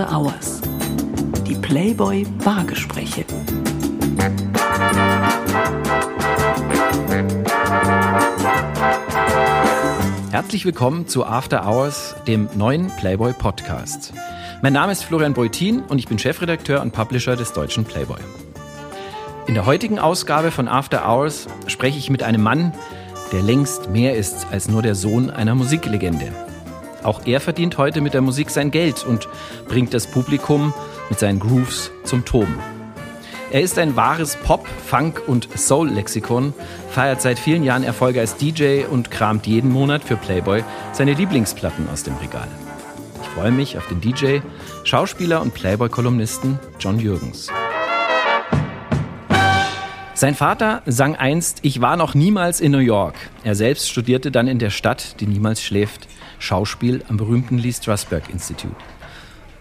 After Hours. Die Playboy Bargespräche. Herzlich willkommen zu After Hours, dem neuen Playboy Podcast. Mein Name ist Florian Beutin und ich bin Chefredakteur und Publisher des deutschen Playboy. In der heutigen Ausgabe von After Hours spreche ich mit einem Mann, der längst mehr ist als nur der Sohn einer Musiklegende. Auch er verdient heute mit der Musik sein Geld und bringt das Publikum mit seinen Grooves zum Toben. Er ist ein wahres Pop-, Funk- und Soul-Lexikon, feiert seit vielen Jahren Erfolge als DJ und kramt jeden Monat für Playboy seine Lieblingsplatten aus dem Regal. Ich freue mich auf den DJ, Schauspieler und Playboy-Kolumnisten John Jürgens. Sein Vater sang einst, ich war noch niemals in New York. Er selbst studierte dann in der Stadt, die niemals schläft, Schauspiel am berühmten Lee Strasberg Institute.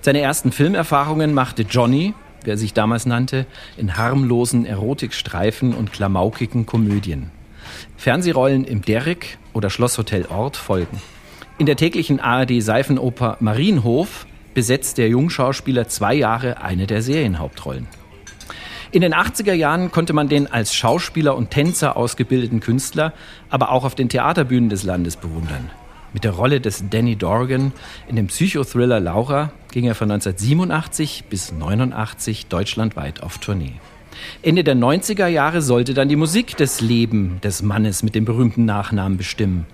Seine ersten Filmerfahrungen machte Johnny, wie er sich damals nannte, in harmlosen Erotikstreifen und klamaukigen Komödien. Fernsehrollen im Derrick oder Schlosshotel Ort folgen. In der täglichen ARD-Seifenoper Marienhof besetzt der Jungschauspieler zwei Jahre eine der Serienhauptrollen. In den 80er Jahren konnte man den als Schauspieler und Tänzer ausgebildeten Künstler aber auch auf den Theaterbühnen des Landes bewundern. Mit der Rolle des Danny Dorgan in dem Psychothriller Laura ging er von 1987 bis 1989 deutschlandweit auf Tournee. Ende der 90er Jahre sollte dann die Musik das Leben des Mannes mit dem berühmten Nachnamen bestimmen.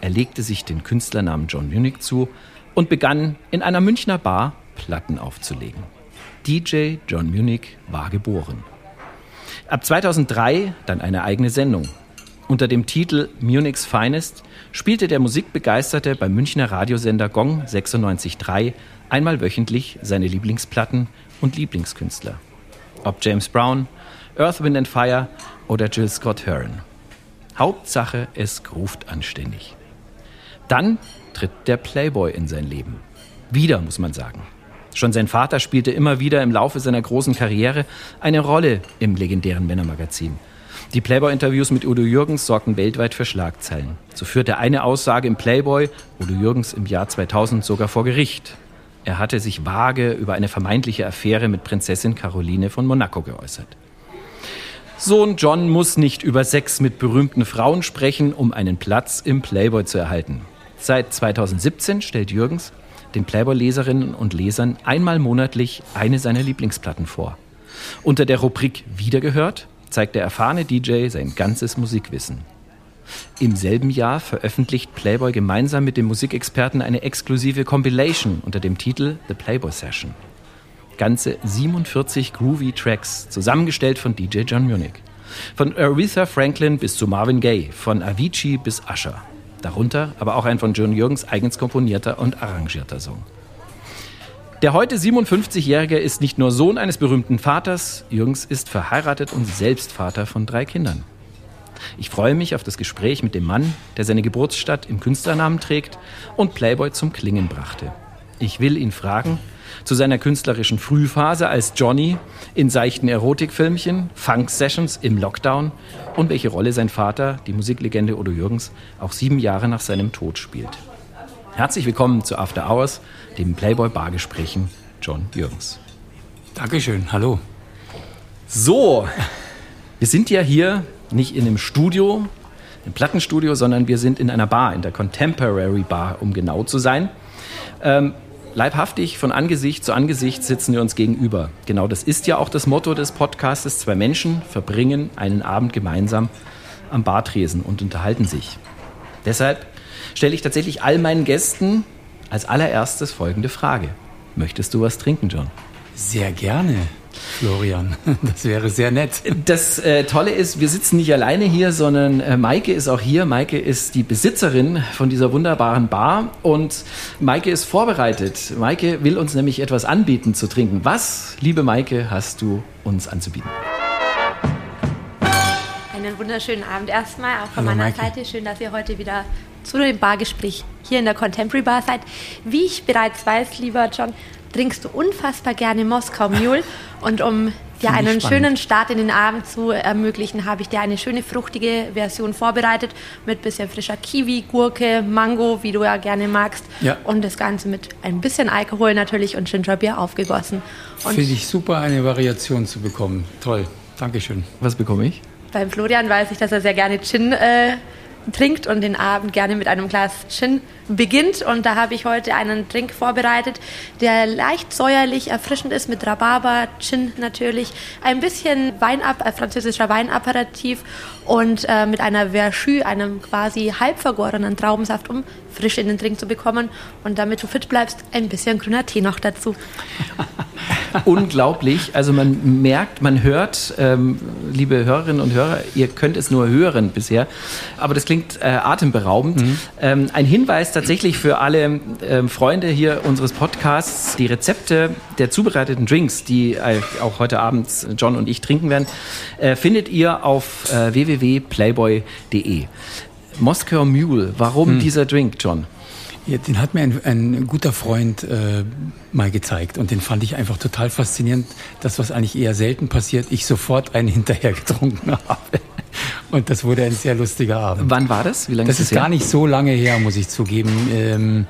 Er legte sich den Künstlernamen John Munich zu und begann in einer Münchner Bar Platten aufzulegen. DJ John Munich war geboren. Ab 2003 dann eine eigene Sendung. Unter dem Titel Munich's Finest spielte der Musikbegeisterte beim Münchner Radiosender Gong 96.3 einmal wöchentlich seine Lieblingsplatten und Lieblingskünstler. Ob James Brown, Earth, Wind and Fire oder Jill Scott Heron. Hauptsache, es ruft anständig. Dann tritt der Playboy in sein Leben. Wieder, muss man sagen. Schon sein Vater spielte immer wieder im Laufe seiner großen Karriere eine Rolle im legendären Männermagazin. Die Playboy-Interviews mit Udo Jürgens sorgten weltweit für Schlagzeilen. So führte eine Aussage im Playboy Udo Jürgens im Jahr 2000 sogar vor Gericht. Er hatte sich vage über eine vermeintliche Affäre mit Prinzessin Caroline von Monaco geäußert. Sohn John muss nicht über Sex mit berühmten Frauen sprechen, um einen Platz im Playboy zu erhalten. Seit 2017 stellt Jürgens den Playboy-Leserinnen und Lesern einmal monatlich eine seiner Lieblingsplatten vor. Unter der Rubrik Wiedergehört zeigt der erfahrene DJ sein ganzes Musikwissen. Im selben Jahr veröffentlicht Playboy gemeinsam mit dem Musikexperten eine exklusive Compilation unter dem Titel The Playboy Session. Ganze 47 groovy Tracks, zusammengestellt von DJ John Munich. Von Aretha Franklin bis zu Marvin Gaye, von Avicii bis Usher. Darunter aber auch ein von John Jürgens eigens komponierter und arrangierter Song. Der heute 57-Jährige ist nicht nur Sohn eines berühmten Vaters, Jürgens ist verheiratet und selbst Vater von drei Kindern. Ich freue mich auf das Gespräch mit dem Mann, der seine Geburtsstadt im Künstlernamen trägt und Playboy zum Klingen brachte. Ich will ihn fragen zu seiner künstlerischen Frühphase als Johnny in seichten Erotikfilmchen, Funk-Sessions im Lockdown und welche Rolle sein Vater, die Musiklegende Udo Jürgens, auch sieben Jahre nach seinem Tod spielt. Herzlich willkommen zu After Hours, dem Playboy-Bargesprächen John Jürgens. Dankeschön, hallo. So, wir sind ja hier nicht in einem Studio, im Plattenstudio, sondern wir sind in einer Bar, in der Contemporary Bar, um genau zu sein. Ähm, leibhaftig von Angesicht zu Angesicht sitzen wir uns gegenüber. Genau das ist ja auch das Motto des Podcasts. Zwei Menschen verbringen einen Abend gemeinsam am Bartresen und unterhalten sich. Deshalb stelle ich tatsächlich all meinen Gästen als allererstes folgende Frage. Möchtest du was trinken, John? Sehr gerne. Florian, das wäre sehr nett. Das äh, Tolle ist, wir sitzen nicht alleine hier, sondern äh, Maike ist auch hier. Maike ist die Besitzerin von dieser wunderbaren Bar und Maike ist vorbereitet. Maike will uns nämlich etwas anbieten zu trinken. Was, liebe Maike, hast du uns anzubieten? Einen wunderschönen Abend erstmal, auch von Hallo, meiner Maike. Seite. Schön, dass ihr heute wieder zu dem Bargespräch hier in der Contemporary Bar seid. Wie ich bereits weiß, lieber John, trinkst du unfassbar gerne Moskau Mule. Und um dir einen spannend. schönen Start in den Abend zu ermöglichen, habe ich dir eine schöne fruchtige Version vorbereitet mit bisschen frischer Kiwi, Gurke, Mango, wie du ja gerne magst. Ja. Und das Ganze mit ein bisschen Alkohol natürlich und Gingerbier aufgegossen. Finde ich super, eine Variation zu bekommen. Toll. Dankeschön. Was bekomme ich? beim Florian weiß ich, dass er sehr gerne Gin äh, trinkt und den Abend gerne mit einem Glas Gin beginnt. Und da habe ich heute einen Drink vorbereitet, der leicht säuerlich, erfrischend ist mit Rhabarber, Gin natürlich, ein bisschen Weinab äh, französischer Weinaperitif und äh, mit einer Verschü, einem quasi halb vergorenen Traubensaft, um frisch in den Drink zu bekommen. Und damit du fit bleibst, ein bisschen grüner Tee noch dazu. Unglaublich. Also man merkt, man hört, ähm, liebe Hörerinnen und Hörer, ihr könnt es nur hören bisher, aber das klingt äh, atemberaubend. Ähm, ein Hinweis tatsächlich für alle ähm, Freunde hier unseres Podcasts, die Rezepte der zubereiteten Drinks, die äh, auch heute Abend John und ich trinken werden, äh, findet ihr auf äh, www.playboy.de. Moskau Mule, warum dieser Drink, John? Ja, den hat mir ein, ein guter Freund äh, mal gezeigt und den fand ich einfach total faszinierend. Das, was eigentlich eher selten passiert, ich sofort einen hinterher getrunken habe. Und das wurde ein sehr lustiger Abend. Wann war das? Wie lange Das ist gar nicht so lange her, muss ich zugeben. Ähm,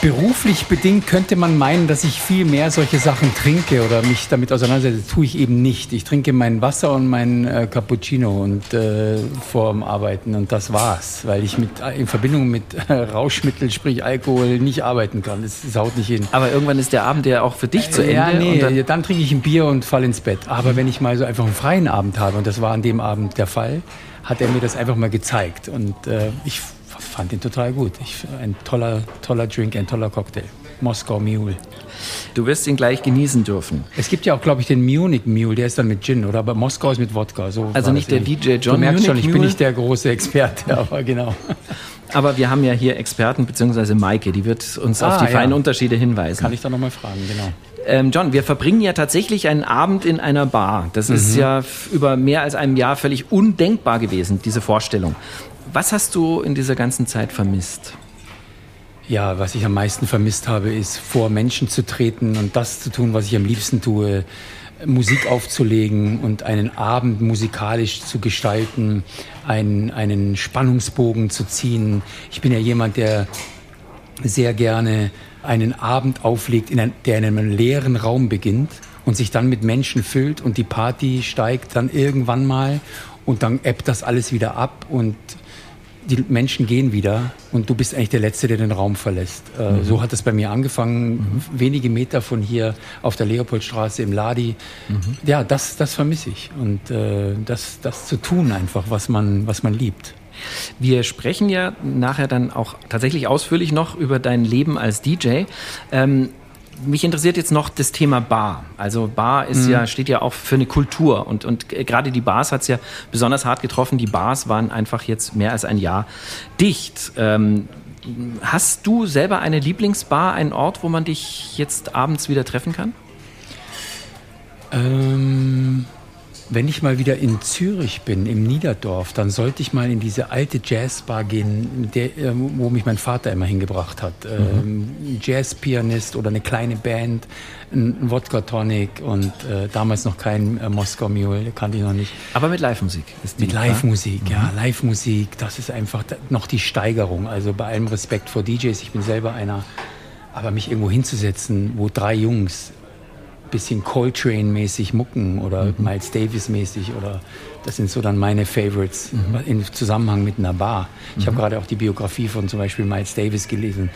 beruflich bedingt könnte man meinen, dass ich viel mehr solche Sachen trinke oder mich damit auseinandersetze. Tue ich eben nicht. Ich trinke mein Wasser und mein äh, Cappuccino und äh, vorm Arbeiten und das war's, weil ich mit in Verbindung mit äh, Rauschmittel, sprich Alkohol, nicht arbeiten kann. Das, das haut nicht hin. Aber irgendwann ist der Abend ja auch für dich zu Ende. Ja, nee, dann, dann, trinke ich ein Bier und falle ins Bett. Aber wenn ich mal so einfach einen freien Abend habe, und das war an dem Abend der Fall, hat er mir das einfach mal gezeigt. Und äh, ich fand ihn total gut. Ich, ein toller, toller Drink, ein toller Cocktail. Moskau Mule. du wirst ihn gleich genießen dürfen. Es gibt ja auch, glaube ich, den Munich Mule, der ist dann mit Gin, oder? Aber Moskau ist mit Wodka. So Also nicht der. DJ John Du merkst schon, Munich ich bin Mule? nicht der große Experte, aber genau. Aber wir haben ja hier Experten, beziehungsweise Maike, die wird uns auf Ah, die ja. feinen Unterschiede hinweisen. Kann ich da nochmal fragen, genau. Ähm, John, wir verbringen ja tatsächlich einen Abend in einer Bar. Das ist Mhm. ja f- über mehr als einem Jahr völlig undenkbar gewesen, diese Vorstellung. Was hast du in dieser ganzen Zeit vermisst? Ja, was ich am meisten vermisst habe, ist vor Menschen zu treten und das zu tun, was ich am liebsten tue, Musik aufzulegen und einen Abend musikalisch zu gestalten, einen, einen Spannungsbogen zu ziehen. Ich bin ja jemand, der sehr gerne einen Abend auflegt, in ein, der in einem leeren Raum beginnt und sich dann mit Menschen füllt und die Party steigt dann irgendwann mal und dann ebbt das alles wieder ab und die Menschen gehen wieder und du bist eigentlich der Letzte, der den Raum verlässt. Äh, So hat es bei mir angefangen, wenige Meter von hier auf der Leopoldstraße im Ladi. Ja, das, das vermisse ich und äh, das, das zu tun einfach, was man, was man liebt. Wir sprechen ja nachher dann auch tatsächlich ausführlich noch über dein Leben als DJ. Ähm, mich interessiert jetzt noch das Thema Bar. Also Bar ist ja, steht ja auch für eine Kultur und, und gerade die Bars hat es ja besonders hart getroffen. Die Bars waren einfach jetzt mehr als ein Jahr dicht. Ähm, hast du selber eine Lieblingsbar, einen Ort, wo man dich jetzt abends wieder treffen kann? Ähm, wenn ich mal wieder in Zürich bin, im Niederdorf, dann sollte ich mal in diese alte Jazzbar gehen, der, äh, wo mich mein Vater immer hingebracht hat. Ähm, ein Jazzpianist oder eine kleine Band, ein Wodka Tonic und äh, damals noch kein äh, Moskau Mule, kannte ich noch nicht. Aber mit Live-Musik. ist die Mit. Live-Musik, ja, Live-Musik, das ist einfach noch die Steigerung. Also bei allem Respekt vor DJs, ich bin selber einer, aber mich irgendwo hinzusetzen, wo drei Jungs bisschen Coltrane-mäßig mucken oder Miles Davis-mäßig oder das sind so dann meine Favorites im Zusammenhang mit einer Bar. Ich habe gerade auch die Biografie von zum Beispiel Miles Davis gelesen.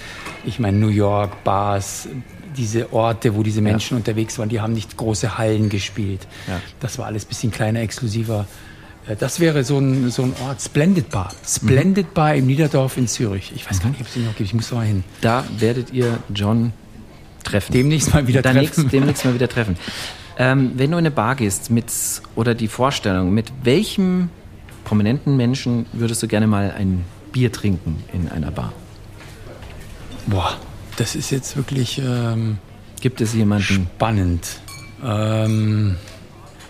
Ich meine New York, Bars, diese Orte, wo diese Menschen unterwegs waren, die haben nicht große Hallen gespielt. Ja. Das war alles bisschen kleiner, exklusiver. Äh, Das wäre so ein, so ein Ort, Splendid Bar. Splendid Bar im Niederdorf in Zürich. Ich weiß gar nicht, ob es die noch gibt. Ich muss da mal hin. Da werdet ihr John treffen. Demnächst mal wieder Demnächst, treffen. demnächst mal wieder treffen. Ähm, wenn du in eine Bar gehst mit, oder die Vorstellung, mit welchem prominenten Menschen würdest du gerne mal ein Bier trinken in einer Bar? Boah, das ist jetzt wirklich... Ähm Gibt es jemanden? Spannend. Ähm,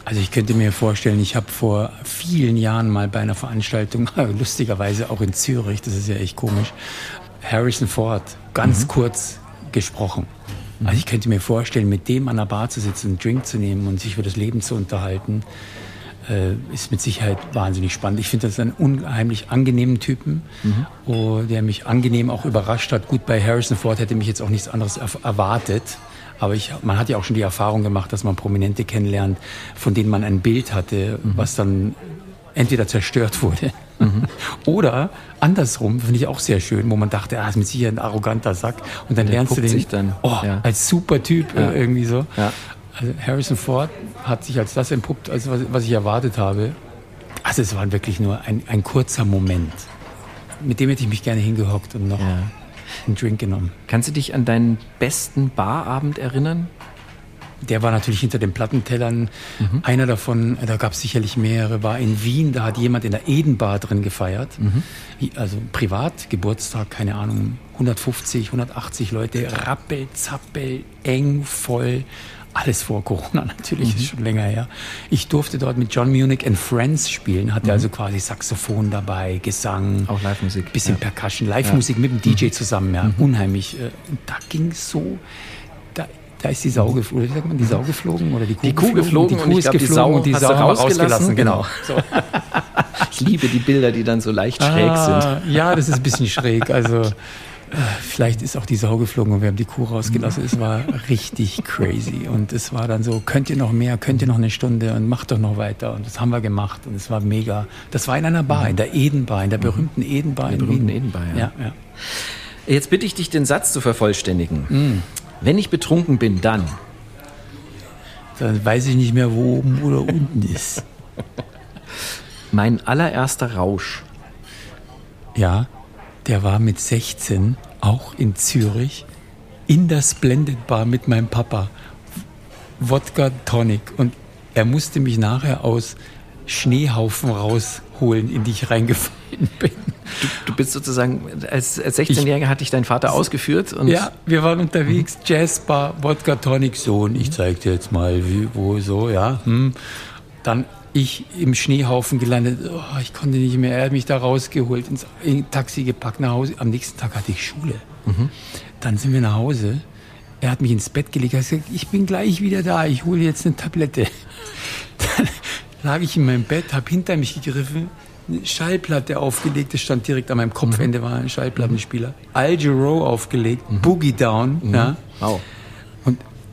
also ich könnte mir vorstellen, ich habe vor vielen Jahren mal bei einer Veranstaltung, lustigerweise auch in Zürich, das ist ja echt komisch, Harrison Ford ganz kurz gesprochen. Also ich könnte mir vorstellen, mit dem an der Bar zu sitzen, einen Drink zu nehmen und sich über das Leben zu unterhalten, äh, ist mit Sicherheit wahnsinnig spannend. Ich finde das einen unheimlich angenehmen Typen, mhm. oh, der mich angenehm auch überrascht hat. Gut, bei Harrison Ford hätte mich jetzt auch nichts anderes erwartet. Aber ich, man hat ja auch schon die Erfahrung gemacht, dass man Prominente kennenlernt, von denen man ein Bild hatte, mhm. was dann entweder zerstört wurde mhm. oder andersrum, finde ich auch sehr schön, wo man dachte, ah, ist mit Sicherheit ein arroganter Sack und dann Der lernst du den dann, oh, ja. als super Typ ja. äh, irgendwie so. Ja. Also Harrison Ford hat sich als das entpuppt, als was, was ich erwartet habe. Also es war wirklich nur ein, ein kurzer Moment. Mit dem hätte ich mich gerne hingehockt und noch ja. einen Drink genommen. Kannst du dich an deinen besten Barabend erinnern? Der war natürlich hinter den Plattentellern. Mhm. Einer davon, da gab es sicherlich mehrere, war in Wien. Da hat jemand in der Edenbar drin gefeiert. Mhm. Also privat, Geburtstag, keine Ahnung, 150, 180 Leute, rappel, zappel, eng, voll. Alles vor Corona natürlich, mhm. ist schon länger her. Ich durfte dort mit John Munich and Friends spielen, hatte mhm. also quasi Saxophon dabei, Gesang. Auch Live-Musik. Bisschen ja. Percussion, Live-Musik ja. mit dem DJ mhm. zusammen, ja. Mhm. Unheimlich. Äh, da ging so, da, ist die Sau geflogen, sagt man, die Sau geflogen oder die Kuh, die Kuh geflogen, geflogen und, die Kuh und ist geflogen und die Sau rausgelassen, rausgelassen genau. genau. So. ich liebe die Bilder, die dann so leicht schräg ah, sind. Ja, das ist ein bisschen schräg, also vielleicht ist auch die Sau geflogen und wir haben die Kuh rausgelassen. Es war richtig crazy. Und es war dann so, könnt ihr noch mehr, könnt ihr noch eine Stunde und macht doch noch weiter. Und das haben wir gemacht und es war mega. Das war in einer Bar, in der Edenbar, in der berühmten Edenbar. In der berühmten Edenbar, ja. ja, ja. Jetzt bitte ich dich, den Satz zu vervollständigen. Mm. Wenn ich betrunken bin, dann. Dann weiß ich nicht mehr, wo oben oder unten ist. Mein allererster Rausch. Ja, der war mit 16 auch in Zürich in der Splendid Bar mit meinem Papa. Wodka Tonic. Und er musste mich nachher aus Schneehaufen rausholen, in die ich reingefallen bin. Du, du bist sozusagen, als, als 16-Jähriger hat dich dein Vater ausgeführt? Und ja, wir waren unterwegs, mhm. Jazzbar, Wodka Tonic Sohn. Ich zeig dir jetzt mal, wie, wo, so, ja. Hm. Dann ich im Schneehaufen gelandet. Oh, ich konnte nicht mehr. Er hat mich da rausgeholt, ins Taxi gepackt nach Hause. Am nächsten Tag hatte ich Schule. Mhm. Dann sind wir nach Hause. Er hat mich ins Bett gelegt. Er hat gesagt, ich bin gleich wieder da. Ich hole jetzt eine Tablette. Dann lag ich in meinem Bett, habe hinter mich gegriffen, Schallplatte aufgelegt. Das stand direkt an meinem Kopfende, war ein Schallplattenspieler. Al Jarreau aufgelegt, mhm. Boogie Down. Mhm. Ja. Wow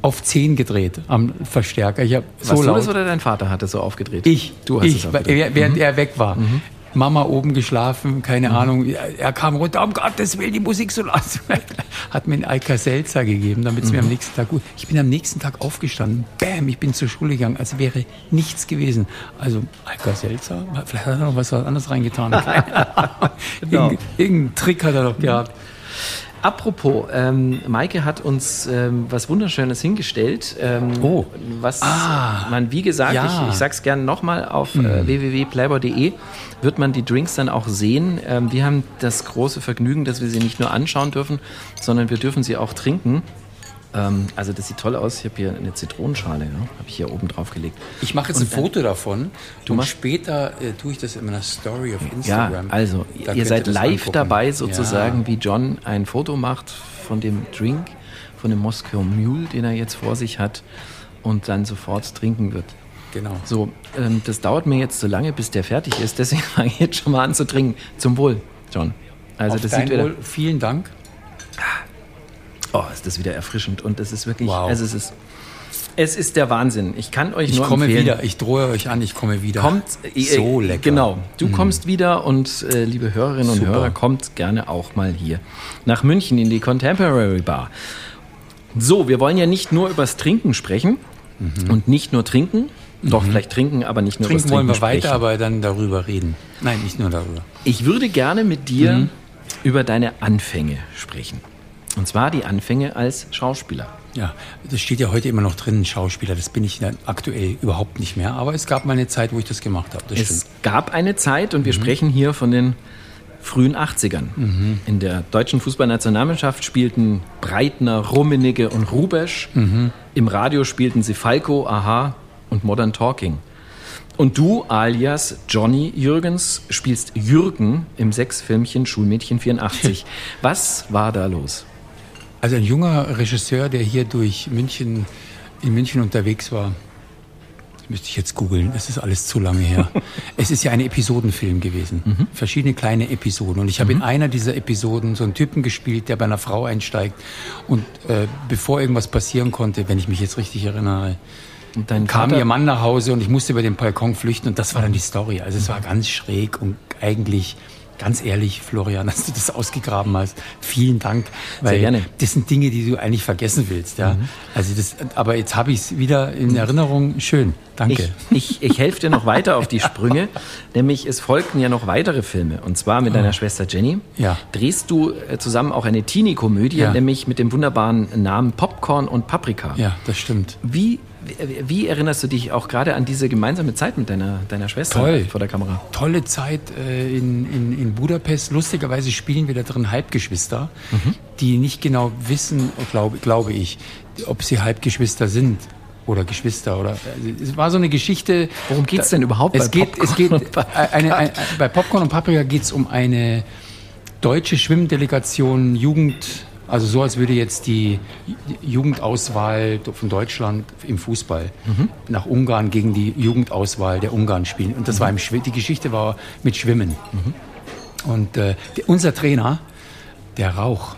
auf 10 gedreht am Verstärker. Ich so Warst laut. du das oder dein Vater hat das so aufgedreht? Ich. Du hast ich, es aufgedreht. Während mhm. er weg war. Mhm. Mama oben geschlafen, keine mhm. Ahnung. Er kam runter, um Gottes Willen, die Musik so laut. Hat mir einen Alka Seltzer gegeben, damit es mir am mhm. nächsten Tag gut. Ich bin am nächsten Tag aufgestanden. Bam, ich bin zur Schule gegangen, als wäre nichts gewesen. Also Alka Seltzer, vielleicht hat er noch was anderes reingetan. genau. Irgendeinen Trick hat er noch gehabt. Apropos, ähm, Maike hat uns ähm, was Wunderschönes hingestellt. Ähm, oh. Was ah, man, wie gesagt, ja. ich, ich sag's gerne nochmal, auf mhm. äh, www.playboy.de wird man die Drinks dann auch sehen. Ähm, wir haben das große Vergnügen, dass wir sie nicht nur anschauen dürfen, sondern wir dürfen sie auch trinken. Ähm, also das sieht toll aus. Ich habe hier eine Zitronenschale, ja, habe ich hier oben drauf gelegt. Ich mache jetzt und, ein Foto davon. Du und später äh, tue ich das in meiner Story auf Instagram. Ja, also da ihr seid live angucken. dabei sozusagen, ja. wie John ein Foto macht von dem Drink, von dem Moskau Mule, den er jetzt vor sich hat und dann sofort trinken wird. Genau. So, ähm, das dauert mir jetzt so lange, bis der fertig ist. Deswegen fange ich jetzt schon mal an zu trinken. Zum Wohl, John. Also auf das sieht wieder. Wohl. Vielen Dank. Oh, ist das wieder erfrischend und es ist wirklich, wow. also es ist, es ist der Wahnsinn. Ich kann euch ich nur komme empfehlen. wieder. Ich drohe euch an, ich komme wieder. Kommt äh, so lecker. Genau, du mm. kommst wieder und äh, liebe Hörerinnen und Super. Hörer, kommt gerne auch mal hier nach München in die Contemporary Bar. So, wir wollen ja nicht nur übers Trinken sprechen mhm. und nicht nur trinken. Doch, mhm. vielleicht trinken, aber nicht nur trinken Trinken wollen wir sprechen. weiter, aber dann darüber reden. Nein, nicht nur darüber. Ich würde gerne mit dir mhm. über deine Anfänge sprechen. Und zwar die Anfänge als Schauspieler. Ja, das steht ja heute immer noch drin, Schauspieler. Das bin ich aktuell überhaupt nicht mehr. Aber es gab mal eine Zeit, wo ich das gemacht habe. Das es stimmt. gab eine Zeit und wir mhm. sprechen hier von den frühen 80ern. Mhm. In der deutschen Fußballnationalmannschaft spielten Breitner, Rummenigge und Rubesch. Mhm. Im Radio spielten sie Falco, Aha und Modern Talking. Und du, alias Johnny Jürgens, spielst Jürgen im Sechsfilmchen Schulmädchen 84. Was war da los? Also ein junger Regisseur, der hier durch München, in München unterwegs war. Das müsste ich jetzt googeln, es ist alles zu lange her. es ist ja ein Episodenfilm gewesen. Verschiedene kleine Episoden. Und ich habe in einer dieser Episoden so einen Typen gespielt, der bei einer Frau einsteigt. Und äh, bevor irgendwas passieren konnte, wenn ich mich jetzt richtig erinnere, kam Vater- ihr Mann nach Hause und ich musste über den Balkon flüchten und das war dann die Story. Also es war ganz schräg und eigentlich ganz ehrlich, Florian, dass du das ausgegraben hast. Vielen Dank, weil gerne. das sind Dinge, die du eigentlich vergessen willst, ja. Also das, aber jetzt habe ich es wieder in Erinnerung. Schön, danke. Ich, ich, ich helfe dir noch weiter auf die Sprünge, nämlich es folgten ja noch weitere Filme. Und zwar mit deiner Schwester Jenny Ja. drehst du äh, zusammen auch eine Teenie-Komödie, Ja. nämlich mit dem wunderbaren Namen Popcorn und Paprika. ja, das stimmt. Wie, wie, erinnerst du dich auch gerade an diese gemeinsame Zeit mit deiner, deiner Schwester Toll. vor der Kamera? Tolle Zeit äh, in, in, in Budapest. Lustigerweise spielen wir da drin Halbgeschwister, die nicht genau wissen, glaube glaube ich, ob sie Halbgeschwister sind oder Geschwister oder also es war so eine Geschichte. Worum geht's denn überhaupt es bei geht, Popcorn es geht und Paprika? eine, eine, bei Popcorn und Paprika geht es um eine deutsche Schwimmdelegation Jugend, also so als würde jetzt die Jugendauswahl von Deutschland im Fußball nach Ungarn gegen die Jugendauswahl der Ungarn spielen. Und das war im Schw die Geschichte war mit Schwimmen. Und äh, der, unser Trainer, der Rauch,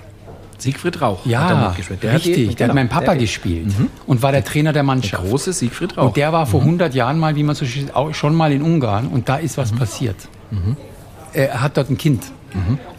Siegfried Rauch ja, hat da mitgespielt. Der hat die- richtig, der hat genau, meinen Papa der- gespielt und war der Trainer der Der Mannschaft. große Siegfried Rauch. Und der war vor 100 Jahren mal, wie man so steht, auch schon mal in Ungarn und da ist was passiert. Er hat dort ein Kind.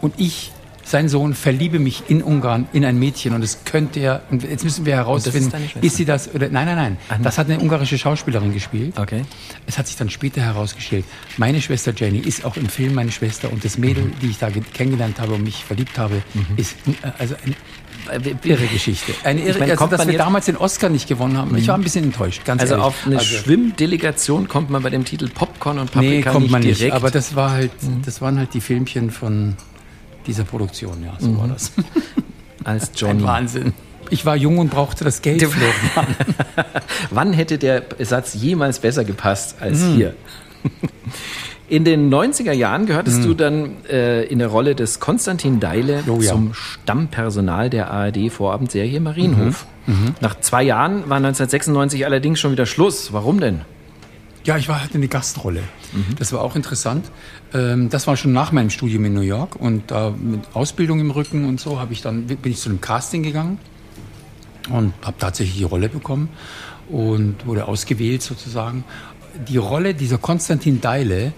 Und ich, sein Sohn, verliebe mich in Ungarn in ein Mädchen und es könnte er, und jetzt müssen wir herausfinden, Schwester? ist sie das oder, nein, nein, nein, das hat eine ungarische Schauspielerin gespielt. Okay. Es hat sich dann später herausgestellt, meine Schwester Jenny ist auch im Film meine Schwester und das Mädel, die ich da ge- kennengelernt habe und mich verliebt habe, ist äh, also eine irre Geschichte. Eine irre, Ich meine, also, kommt dass wir damals den Oscar nicht gewonnen haben. Ich war ein bisschen enttäuscht, ganz Also ehrlich. auf eine Also- Schwimmdelegation kommt man bei dem Titel Popcorn und Nee, Paprika kommt nicht man nicht. direkt. Aber das war halt, das waren halt die Filmchen von dieser Produktion, ja, so war das. als Ein Johnny. Wahnsinn. Ich war jung und brauchte das Geld. Florian. Wann hätte der Satz jemals besser gepasst als Hm. hier? In den 90er Jahren gehörtest du dann äh, in der Rolle des Konstantin Deile. Oh ja. zum Stammpersonal der ARD-Vorabendserie Marienhof. Mhm. Nach zwei Jahren war 1996 allerdings schon wieder Schluss. Warum denn? Ja, ich war halt eine Gastrolle. Das war auch interessant. Ähm, das war schon nach meinem Studium in New York und da mit Ausbildung im Rücken und so habe ich dann bin ich zu einem Casting gegangen und habe tatsächlich die Rolle bekommen und wurde ausgewählt sozusagen. Die Rolle dieser Konstantin Deile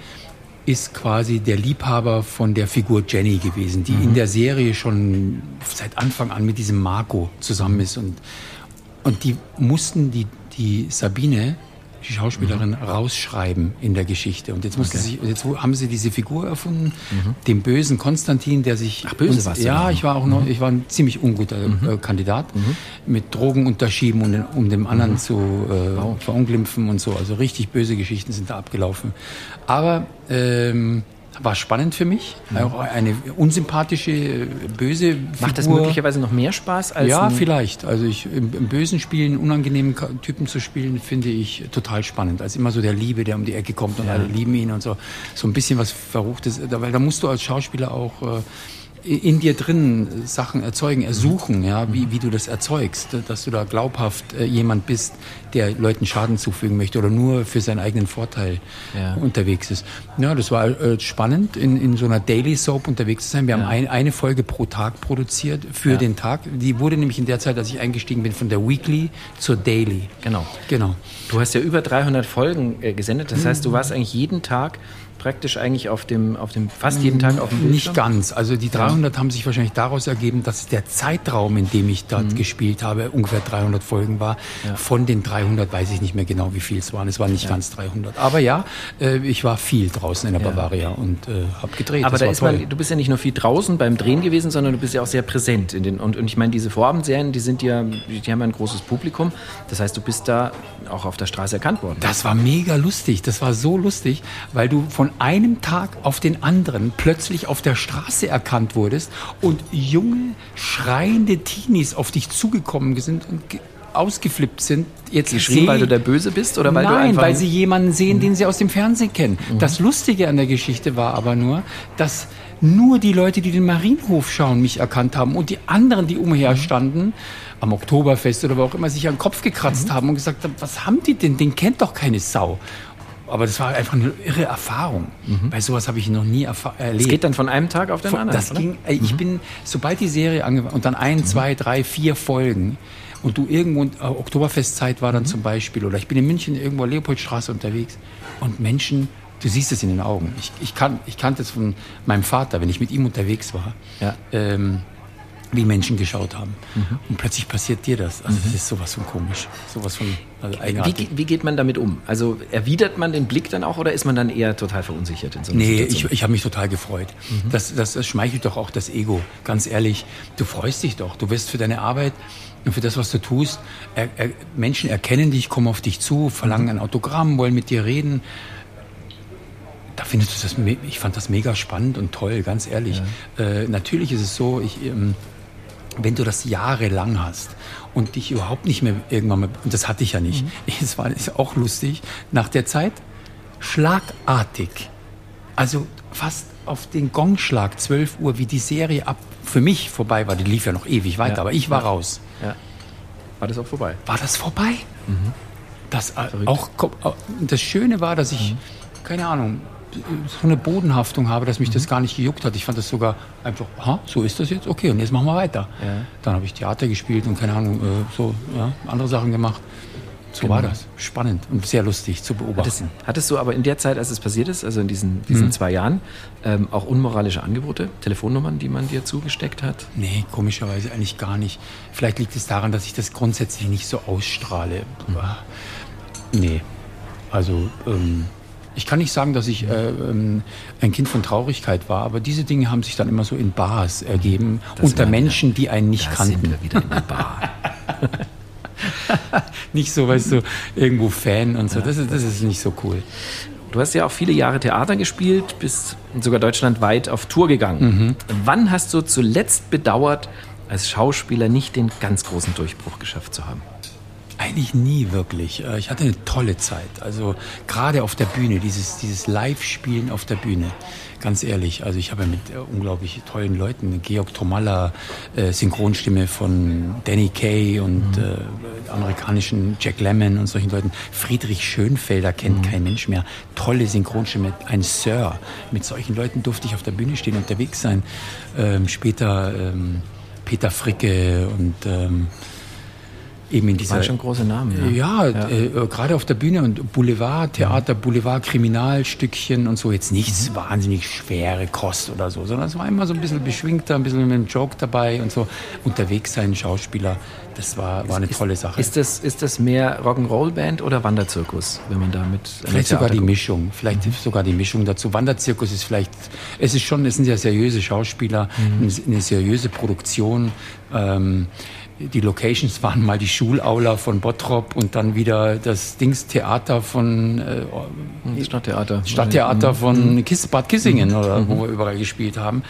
ist quasi der Liebhaber von der Figur Jenny gewesen, die in der Serie schon seit Anfang an mit diesem Marco zusammen ist und und die mussten die, die Sabine, die Schauspielerin, rausschreiben in der Geschichte. Und jetzt musste sie, jetzt haben sie diese Figur erfunden, den bösen Konstantin, der sich. Ach, böse warst Ja, ich war auch noch, ich war ein ziemlich unguter äh, Kandidat. Mit Drogen unterschieben, um, den, um dem anderen zu äh, verunglimpfen und so. Also richtig böse Geschichten sind da abgelaufen. Aber ähm, war spannend für mich. Auch eine unsympathische, äh, böse Figur. Macht das möglicherweise noch mehr Spaß als Ja, vielleicht. Also ich im, im bösen Spielen, unangenehmen Typen zu spielen, finde ich total spannend. Als immer so der Liebe, der um die Ecke kommt und alle lieben ihn und so. So ein bisschen was Verruchtes. Da- Weil da musst du als Schauspieler auch äh, in dir drin Sachen erzeugen, ersuchen, ja, wie, wie du das erzeugst, dass du da glaubhaft äh, jemand bist, der Leuten Schaden zufügen möchte oder nur für seinen eigenen Vorteil Ja. unterwegs ist. Ja, das war äh, spannend, in, in so einer Daily Soap unterwegs zu sein. Wir haben ein, eine Folge pro Tag produziert für Ja. den Tag. Die wurde nämlich in der Zeit, als ich eingestiegen bin, von der Weekly zur Daily. Genau. Genau. Du hast ja über 300 Folgen äh, gesendet. Das heißt, du Mhm. warst eigentlich jeden Tag praktisch eigentlich auf dem, auf dem, fast jeden Tag auf dem Nicht Bildschirm? ganz. Also die 300 haben sich wahrscheinlich daraus ergeben, dass der Zeitraum, in dem ich dort gespielt habe, ungefähr 300 Folgen war. Von den 300 weiß ich nicht mehr genau, wie viel es waren. Es waren nicht ganz 300. Aber ja, äh, ich war viel draußen in der Bavaria und äh, habe gedreht. Aber das da ist toll. man, du bist ja nicht nur viel draußen beim Drehen gewesen, sondern du bist ja auch sehr präsent in den und, und ich meine diese Vorabendserien, die sind ja, die haben ja ein großes Publikum. Das heißt, du bist da auch auf der Straße erkannt worden. Das war mega lustig. Das war so lustig, weil du von einem Tag auf den anderen plötzlich auf der Straße erkannt wurdest und junge, schreiende Teenies auf dich zugekommen sind und ge- ausgeflippt sind. Jetzt Geschrien, weil du der Böse bist oder weil du Nein, einfach weil sie jemanden sehen, den sie aus dem Fernsehen kennen. Das Lustige an der Geschichte war aber nur, dass nur die Leute, die den Marienhof schauen, mich erkannt haben und die anderen, die umher standen, am Oktoberfest oder wo auch immer, sich an den Kopf gekratzt haben und gesagt haben, was haben die denn? Den kennt doch keine Sau. Aber das war einfach eine irre Erfahrung. Bei sowas habe ich noch nie erlebt. Es geht dann von einem Tag auf den anderen. Das oder? ging, ich bin, sobald die Serie angefangen und dann ein, zwei, drei, vier Folgen und du irgendwo, äh, Oktoberfestzeit war dann zum Beispiel, oder ich bin in München irgendwo Leopoldstraße unterwegs und Menschen, du siehst es in den Augen. Ich, ich, kann, ich kannte es von meinem Vater, wenn ich mit ihm unterwegs war, Ja. ähm, wie Menschen geschaut haben. Und plötzlich passiert dir das. Also das ist sowas von komisch, sowas von also Wie, eigenartig. ge- wie geht man damit um? Also erwidert man den Blick dann auch oder ist man dann eher total verunsichert in so einer Nee, ich, Situation? ich habe mich total gefreut. Das, das, das schmeichelt doch auch das Ego, ganz ehrlich. Du freust dich doch. Du wirst für deine Arbeit und für das, was du tust, er, er, Menschen erkennen dich, kommen auf dich zu, verlangen ein Autogramm, wollen mit dir reden. Da findest du das, ich fand das mega spannend und toll, ganz ehrlich. Äh, natürlich ist es so, ich, ähm, wenn du das jahrelang hast und dich überhaupt nicht mehr irgendwann mal, und das hatte ich ja nicht, es war ist auch lustig, nach der Zeit schlagartig, also fast auf den Gongschlag 12 Uhr, wie die Serie ab für mich vorbei war, die lief ja noch ewig weiter, Ja. aber ich war Ja. raus. ja. War das auch vorbei? War das vorbei? Das äh, auch äh, das Schöne war, dass ich keine Ahnung so eine Bodenhaftung habe, dass mich das gar nicht gejuckt hat. Ich fand das sogar einfach, aha, so ist das jetzt, okay, und jetzt machen wir weiter. Ja. Dann habe ich Theater gespielt und keine Ahnung, äh, so ja, andere Sachen gemacht. So war das. Spannend und sehr lustig zu Hattest, beobachten. hattest du aber in der Zeit, als es passiert ist, also in diesen, diesen zwei Jahren, ähm, auch unmoralische Angebote, Telefonnummern, die man dir zugesteckt hat? Nee, komischerweise eigentlich gar nicht. Vielleicht liegt es daran, dass ich das grundsätzlich nicht so ausstrahle. Nee, also ähm, ich kann nicht sagen, dass ich äh, ähm, ein Kind von Traurigkeit war, aber diese Dinge haben sich dann immer so in Bars ergeben, unter wir Menschen, die einen nicht kannten. sind wir wieder in der Bar. Nicht so, weißt du, irgendwo Fan und so. Das ist, das ist nicht so cool. Du hast ja auch viele Jahre Theater gespielt, bist sogar deutschlandweit auf Tour gegangen. Wann hast du zuletzt bedauert, als Schauspieler nicht den ganz großen Durchbruch geschafft zu haben? Eigentlich nie wirklich. Äh, Ich hatte eine tolle Zeit. Also gerade auf der Bühne, dieses, dieses Live-Spielen auf der Bühne. Ganz ehrlich, also ich habe mit äh, unglaublich tollen Leuten, Georg Tromalla, äh, Synchronstimme von Danny Kaye und äh, amerikanischen Jack Lemmon und solchen Leuten. Friedrich Schönfelder kennt kein Mensch mehr. Tolle Synchronstimme, ein Sir. Mit solchen Leuten durfte ich auf der Bühne stehen, unterwegs sein. Ähm, später ähm, Peter Fricke und ähm, eben in dieser waren schon große Namen. ja, Äh, äh, gerade auf der Bühne und Boulevard, Theater, Boulevard, Kriminalstückchen und so. Jetzt nichts wahnsinnig schwere Kost oder so, sondern es war immer so ein bisschen beschwingter, ein bisschen mit einem Joke dabei und so. Unterwegs sein, Schauspieler, das war, war eine tolle Sache. Ist das, ist das mehr Rock'n'Roll-Band oder Wanderzirkus, wenn man da mit einem Vielleicht sogar die? Mischung, vielleicht sogar die Mischung dazu. Wanderzirkus ist vielleicht, es ist schon, es sind ja seriöse Schauspieler, eine, eine seriöse Produktion. Ähm, die Locations waren mal die Schulaula von Bottrop und dann wieder das Dingstheater von äh, Das Stadttheater. Stadttheater von Kiss, Bad Kissingen, oder, wo wir überall gespielt haben.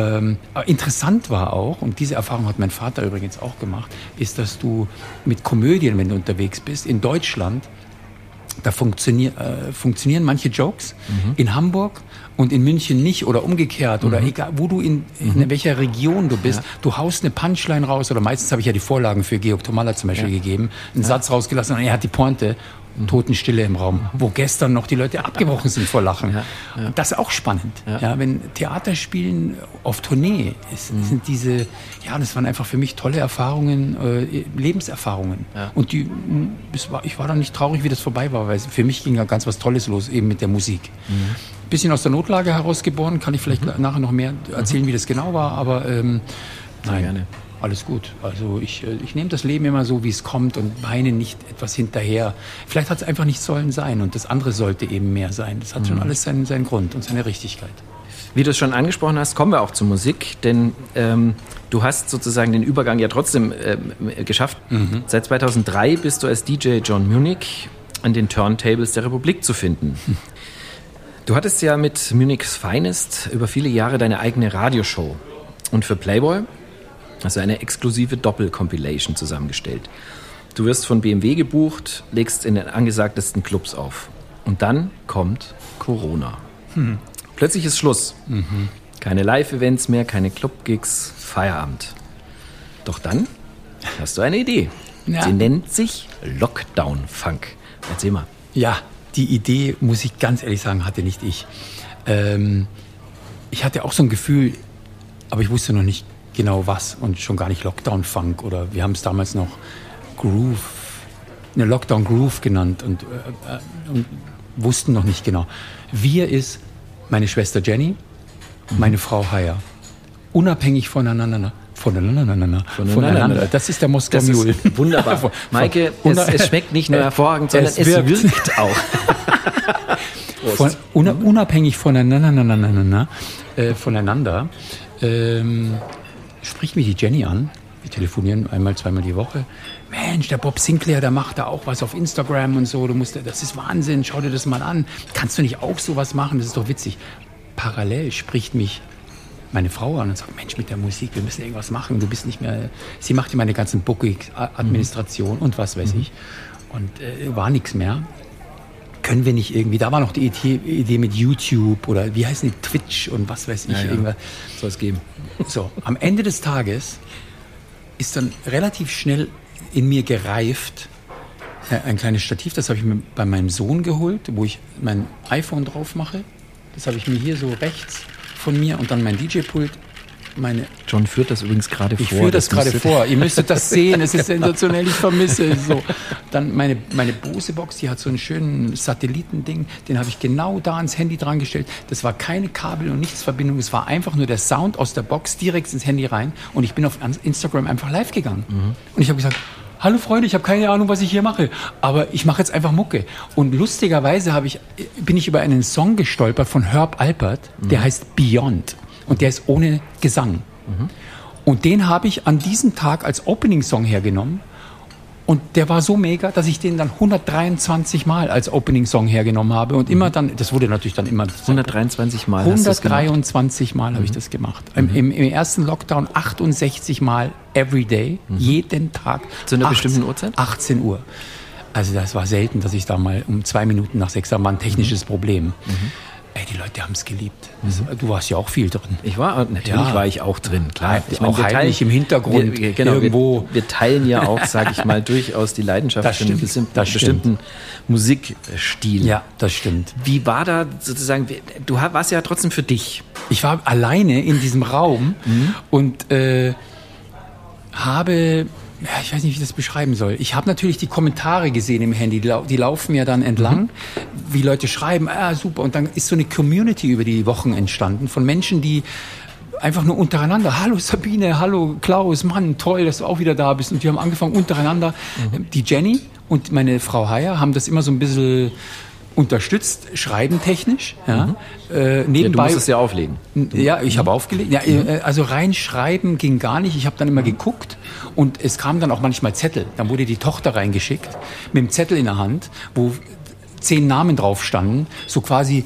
Ähm, aber interessant war auch, und diese Erfahrung hat mein Vater übrigens auch gemacht, ist, dass du mit Komödien, wenn du unterwegs bist, in Deutschland, da funktionier, äh, funktionieren manche Jokes in Hamburg und in München nicht oder umgekehrt oder egal, wo du in, in welcher Region du bist. Du haust eine Punchline raus oder meistens habe ich ja die Vorlagen für Georg Tomalla zum Beispiel gegeben, einen Satz rausgelassen und er hat die Pointe. Totenstille im Raum, wo gestern noch die Leute abgebrochen sind vor Lachen. Und das ist auch spannend. Ja. wenn Theaterspielen auf Tournee ist, sind diese, ja, das waren einfach für mich tolle Erfahrungen, äh, Lebenserfahrungen. Und die, es war, ich war dann nicht traurig, wie das vorbei war, weil für mich ging da ganz was Tolles los, eben mit der Musik. Bisschen aus der Notlage herausgeboren, kann ich vielleicht nachher noch mehr erzählen, wie das genau war, aber ähm, nein, gerne. Alles gut. Also ich, äh, ich nehme das Leben immer so, wie es kommt und weine nicht etwas hinterher. Vielleicht hat es einfach nicht sollen sein und das andere sollte eben mehr sein. Das hat schon alles seinen, seinen Grund und seine Richtigkeit. Wie du es schon angesprochen hast, kommen wir auch zur Musik, denn ähm, du hast sozusagen den Übergang ja trotzdem ähm, geschafft. Seit 2003 bist du als DJ John Munich an den Turntables der Republik zu finden. Du hattest ja mit Munich's Finest über viele Jahre deine eigene Radioshow und für Playboy du eine exklusive Doppel-Compilation zusammengestellt. Du wirst von BMW gebucht, legst in den angesagtesten Clubs auf. Und dann kommt Corona. Plötzlich ist Schluss. Keine Live-Events mehr, keine Club-Gigs, Feierabend. Doch dann hast du eine Idee. Ja. Sie nennt sich Lockdown-Funk. Erzähl mal. Ja, die Idee, muss ich ganz ehrlich sagen, hatte nicht ich. Ähm, ich hatte auch so ein Gefühl, aber ich wusste noch nicht genau was und schon gar nicht Lockdown-Funk oder wir haben es damals noch Groove, eine Lockdown-Groove genannt und, äh, äh, und wussten noch nicht genau. Wir ist meine Schwester Jenny, meine Frau Haya. Unabhängig voneinander. Voneinander. Voneinander. Das ist der Moskau Das Mule. ist wunderbar. Von- Maike, von- es, es schmeckt nicht nur Äh, hervorragend, sondern es es, wirkt. wirkt auch. Von, una, unabhängig voneinander, äh, voneinander ähm, spricht mich die Jenny an. Wir telefonieren einmal, zweimal die Woche. Mensch, der Bob Sinclair, der macht da auch was auf Instagram und so. Du musst, das ist Wahnsinn. Schau dir das mal an. Kannst du nicht auch sowas machen? Das ist doch witzig. Parallel spricht mich meine Frau an und sagt, Mensch, mit der Musik, wir müssen irgendwas machen. Du bist nicht mehr, sie macht immer meine ganzen Bookings, A- Administration und was weiß ich. Und äh, war nichts mehr können wir nicht irgendwie, da war noch die Idee, mit YouTube oder wie heißen die, Twitch und was weiß ich, Ja, ja. irgendwas. Soll es geben. So, am Ende des Tages ist dann relativ schnell in mir gereift äh, ein kleines Stativ, das habe ich mir bei meinem Sohn geholt, wo ich mein iPhone drauf mache. Das habe ich mir hier so rechts von mir und dann mein DJ-Pult, meine John führt das übrigens gerade ich vor. führe das, gerade müsstet- vor. Ihr müsstet das sehen. Es ist sensationell. Ich vermisse es so. Dann meine, meine Bose-Box, die hat so einen schönen Satellitending. Den habe ich genau da ans Handy dran gestellt. Das war keine Kabel- und Nichtsverbindung. Es war einfach nur der Sound aus der Box direkt ins Handy rein. Und ich bin auf Instagram einfach live gegangen. Und ich habe gesagt, Hallo Freunde, ich habe keine Ahnung, was ich hier mache, aber ich mache jetzt einfach Mucke. Und lustigerweise ich, bin ich über einen Song gestolpert von Herb Alpert, der heißt Beyond. Und der ist ohne Gesang. Und den habe ich an diesem Tag als Opening-Song hergenommen. Und der war so mega, dass ich den dann 123 Mal als Opening-Song hergenommen habe. Und immer dann, das wurde natürlich dann immer 123 Mal hast du's gemacht. 123 Mal habe ich das gemacht. Im, im, Im ersten Lockdown 68 Mal every day, jeden Tag. Zu einer 18 bestimmten Uhrzeit? 18 Uhr. Also das war selten, dass ich da mal um zwei Minuten nach sechs, da war ein technisches Problem. Ey, die Leute haben es geliebt. Das, du warst ja auch viel drin. Ich war, natürlich Ja. war ich auch drin, klar. Ja, auch heimlich im Hintergrund, wir, genau, irgendwo. Wir, wir teilen ja auch, sage ich mal, durchaus die Leidenschaft Das für einen stimmt, bestimmten, das stimmt. bestimmten Musikstil. Ja, das stimmt. Wie war da sozusagen, du warst ja trotzdem für dich. Ich war alleine in diesem Raum und äh, habe, ja, ich weiß nicht, wie ich das beschreiben soll. Ich habe natürlich die Kommentare gesehen im Handy, die, lau die laufen mir dann entlang, wie Leute schreiben, ah super. Und dann ist so eine Community über die Wochen entstanden von Menschen, die einfach nur untereinander, hallo Sabine, hallo Klaus, Mann, toll, dass du auch wieder da bist. Und die haben angefangen untereinander. Die Jenny und meine Frau Heyer haben das immer so ein bisschen unterstützt, schreibentechnisch. Ja. Äh, Ja, du nebenbei musst es ja auflegen. ja, ich habe aufgelegt. Ja, äh, also reinschreiben ging gar nicht. Ich habe dann immer geguckt und es kamen dann auch manchmal Zettel. Dann wurde die Tochter reingeschickt mit dem Zettel in der Hand, wo zehn Namen drauf standen. So quasi,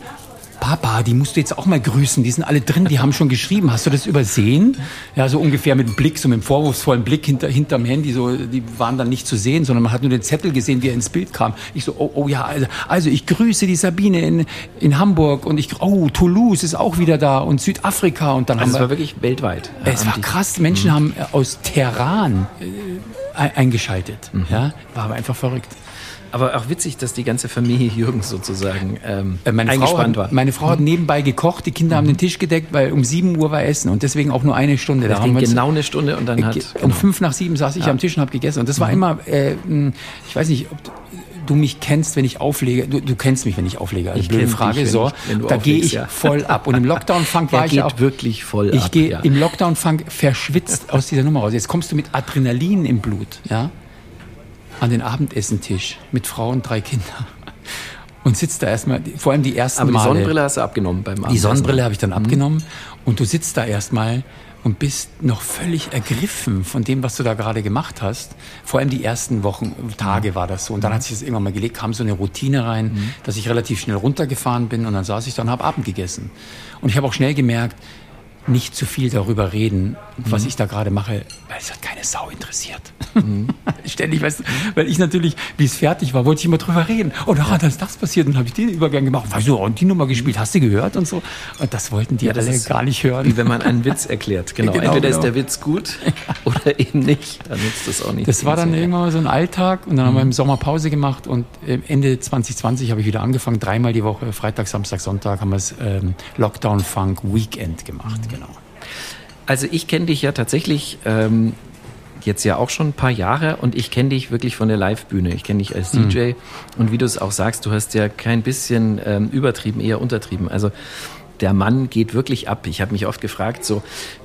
Papa, die musst du jetzt auch mal grüßen. Die sind alle drin, die haben schon geschrieben. Hast du das übersehen? Ja, so ungefähr mit dem Blick, so mit dem vorwurfsvollen Blick hinter, hinterm Handy. So, die waren dann nicht zu sehen, sondern man hat nur den Zettel gesehen, wie er ins Bild kam. Ich so, oh, oh ja, also, also ich grüße die Sabine in, in Hamburg und ich, oh, Toulouse ist auch wieder da und Südafrika und dann Also es haben war wir, wirklich weltweit. es Haben war krass. Menschen haben äh, aus Teheran äh, ein- eingeschaltet. Ja, war aber einfach verrückt. Aber auch witzig, dass die ganze Familie Jürgens sozusagen ähm, Äh, Meine Frau, eingespannt hat, war. meine Frau hat nebenbei gekocht, die Kinder haben den Tisch gedeckt, weil um 7 Uhr war Essen und deswegen auch nur eine Stunde. Da haben wir genau eine Stunde und dann hat... Ge- Genau. Um fünf nach sieben saß ich am Tisch und habe gegessen. Und das war immer, äh, ich weiß nicht, ob du- mich kennst, wenn ich auflege. Du, du kennst mich, wenn ich auflege. Also Ich blöde dich, Frage. wenn so, ich- da gehe ich ja. voll ab. Und im Lockdown-Funk war ich auch. wirklich voll Ich ab. gehe ja. im Lockdown-Funk verschwitzt aus dieser Nummer raus. Jetzt kommst du mit Adrenalin im Blut, ja, an den Abendessentisch mit Frau und drei Kindern. Und sitzt da erstmal, vor allem die ersten Aber die Male. Sonnenbrille hast du abgenommen beim Die Abendessen. Sonnenbrille habe ich dann abgenommen und du sitzt da erstmal und bist noch völlig ergriffen von dem, was du da gerade gemacht hast. Vor allem die ersten Wochen, Tage war das so. Und dann hat sich das irgendwann mal gelegt, kam so eine Routine rein, dass ich relativ schnell runtergefahren bin und dann saß ich da und habe Abend gegessen. Und ich habe auch schnell gemerkt, nicht zu viel darüber reden, was mhm. ich da gerade mache, weil es hat keine Sau interessiert. Mhm. Ständig, weißt du, weil ich natürlich, wie es fertig war, wollte ich immer drüber reden. Und oh, dann ist das passiert und habe ich den Übergang gemacht. Weißt du, und die Nummer gespielt, hast du gehört und so. Und das wollten die ja, alle gar nicht hören. Wie wenn man einen Witz erklärt. Genau. genau Entweder genau. ist der Witz gut oder eben nicht. Dann nutzt das auch nicht. Das war dann irgendwann so ein Alltag und dann mhm. haben wir im Sommer Pause gemacht und Ende 2020 habe ich wieder angefangen, dreimal die Woche, Freitag, Samstag, Sonntag, haben wir es ähm, Lockdown Funk Weekend gemacht. Genau. Also ich kenne dich ja tatsächlich ähm, jetzt ja auch schon ein paar Jahre und ich kenne dich wirklich von der Live-Bühne. Ich kenne dich als mhm. DJ und wie du es auch sagst, du hast ja kein bisschen ähm, übertrieben, eher untertrieben. Also der Mann geht wirklich ab. Ich habe mich oft gefragt, so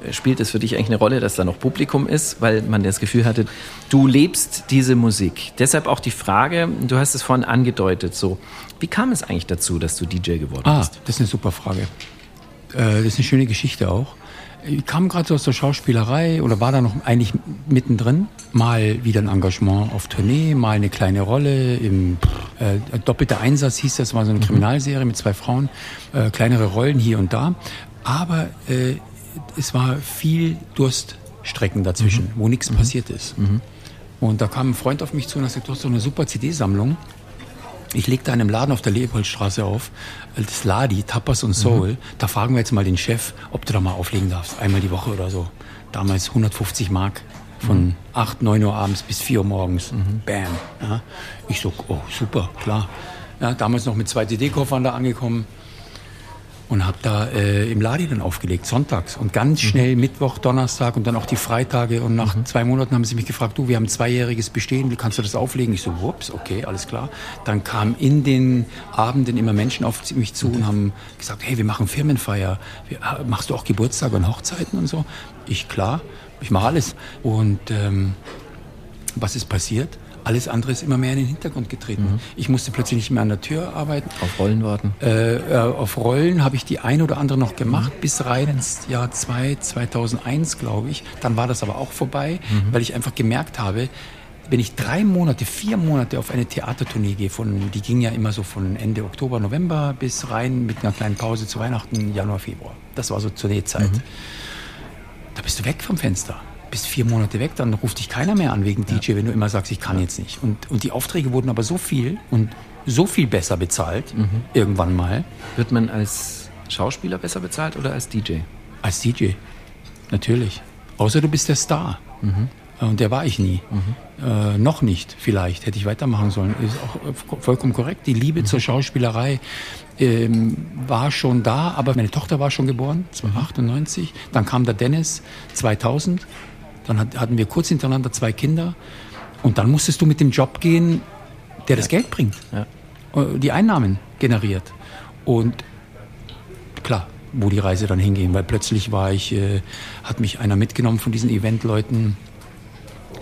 äh, spielt es für dich eigentlich eine Rolle, dass da noch Publikum ist, weil man das Gefühl hatte, du lebst diese Musik. Deshalb auch die Frage, du hast es vorhin angedeutet, so wie kam es eigentlich dazu, dass du DJ geworden ah, bist? Das ist eine super Frage. Äh, das ist eine schöne Geschichte auch. Ich kam gerade so aus der Schauspielerei oder war da noch eigentlich mittendrin. Mal wieder ein Engagement auf Tournee, mal eine kleine Rolle im äh, doppelter Einsatz hieß das, war so eine mhm. Kriminalserie mit zwei Frauen, äh, kleinere Rollen hier und da. Aber äh, es war viel Durststrecken dazwischen, mhm. wo nichts mhm. passiert ist. Mhm. Und da kam ein Freund auf mich zu und hat gesagt, du hast so eine super CD-Sammlung. Ich leg da in einem Laden auf der Leopoldstraße auf, das Ladi, Tapas und Soul. Mhm. Da fragen wir jetzt mal den Chef, ob du da mal auflegen darfst, einmal die Woche oder so. Damals 150 Mark von mhm. 8, 9 Uhr abends bis 4 Uhr morgens. Mhm. Bam. Ja. Ich so, oh, super, klar. Ja, damals noch mit zwei CD-Koffern da angekommen und habe da äh, im Ladi dann aufgelegt, sonntags und ganz mhm. schnell mhm. Mittwoch, Donnerstag und dann auch die Freitage und nach mhm. zwei Monaten haben sie mich gefragt, du, wir haben ein zweijähriges Bestehen, wie kannst du das auflegen? Ich so, whoops, okay, alles klar. Dann kamen in den Abenden immer Menschen auf mich zu mhm. und haben gesagt, hey, wir machen Firmenfeier, ah, machst du auch Geburtstage und Hochzeiten und so? Ich, klar, ich mache alles. Und ähm, was ist passiert? Alles andere ist immer mehr in den Hintergrund getreten. Mhm. Ich musste plötzlich nicht mehr an der Tür arbeiten. Auf Rollen warten? Äh, äh, auf Rollen habe ich die ein oder andere noch gemacht, mhm. bis rein ins Jahr 2, 2001, glaube ich. Dann war das aber auch vorbei, mhm. weil ich einfach gemerkt habe, wenn ich drei Monate, vier Monate auf eine Theatertournee gehe, von, die ging ja immer so von Ende Oktober, November bis rein mit einer kleinen Pause zu Weihnachten, Januar, Februar. Das war so Tourneezeit. Mhm. Da bist du weg vom Fenster bist vier Monate weg, dann ruft dich keiner mehr an wegen DJ, wenn du immer sagst, ich kann ja. jetzt nicht. Und, und die Aufträge wurden aber so viel und so viel besser bezahlt, mhm. irgendwann mal. Wird man als Schauspieler besser bezahlt oder als DJ? Als DJ, natürlich. Außer du bist der Star. Mhm. Und der war ich nie. Mhm. Äh, noch nicht, vielleicht. Hätte ich weitermachen sollen. Ist auch vollkommen korrekt. Die Liebe mhm. zur Schauspielerei ähm, war schon da, aber meine Tochter war schon geboren, 1998. Mhm. Dann kam der Dennis, 2000. Dann hatten wir kurz hintereinander zwei Kinder. Und dann musstest du mit dem Job gehen, der das Geld bringt, ja. Äh, die Einnahmen generiert. Und klar, wo die Reise dann hinging, weil plötzlich war ich, äh, hat mich einer mitgenommen von diesen Eventleuten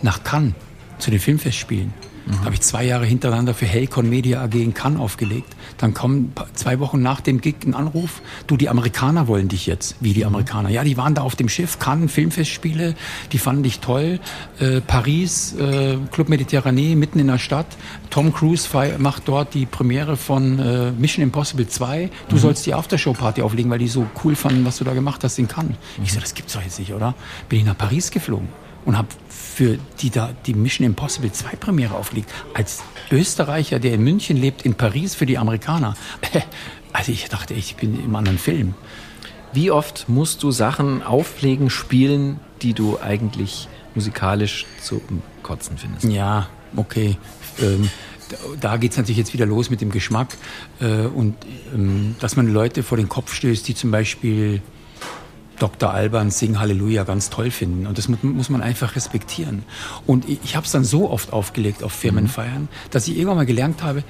nach Cannes zu den Filmfestspielen. Mhm. habe ich zwei Jahre hintereinander für Helcon Media AG in Cannes aufgelegt. Dann kommen zwei Wochen nach dem Gig ein Anruf, du, die Amerikaner wollen dich jetzt. Wie die mhm. Amerikaner? Ja, die waren da auf dem Schiff, Cannes, Filmfestspiele, die fanden dich toll. Äh, Paris, äh, Club Mediterranee, mitten in der Stadt. Tom Cruise macht dort die Premiere von äh, Mission Impossible 2. Du mhm. sollst die Aftershow-Party auflegen, weil die so cool fanden, was du da gemacht hast in Cannes. Mhm. Ich so, das gibt's doch jetzt nicht, oder? Bin ich nach Paris geflogen und habe für die da die Mission Impossible 2 Premiere aufgelegt. Als Österreicher, der in München lebt, in Paris für die Amerikaner. Also ich dachte, ich bin im anderen Film. Wie oft musst du Sachen auflegen, spielen, die du eigentlich musikalisch zu kotzen findest? Ja, okay. Ähm, da geht es natürlich jetzt wieder los mit dem Geschmack äh, und ähm, dass man Leute vor den Kopf stößt, die zum Beispiel Dr. Alban Sing Halleluja ganz toll finden. Und das muss man einfach respektieren. Und ich habe es dann so oft aufgelegt auf Firmenfeiern, mhm. dass ich irgendwann mal gelernt habe,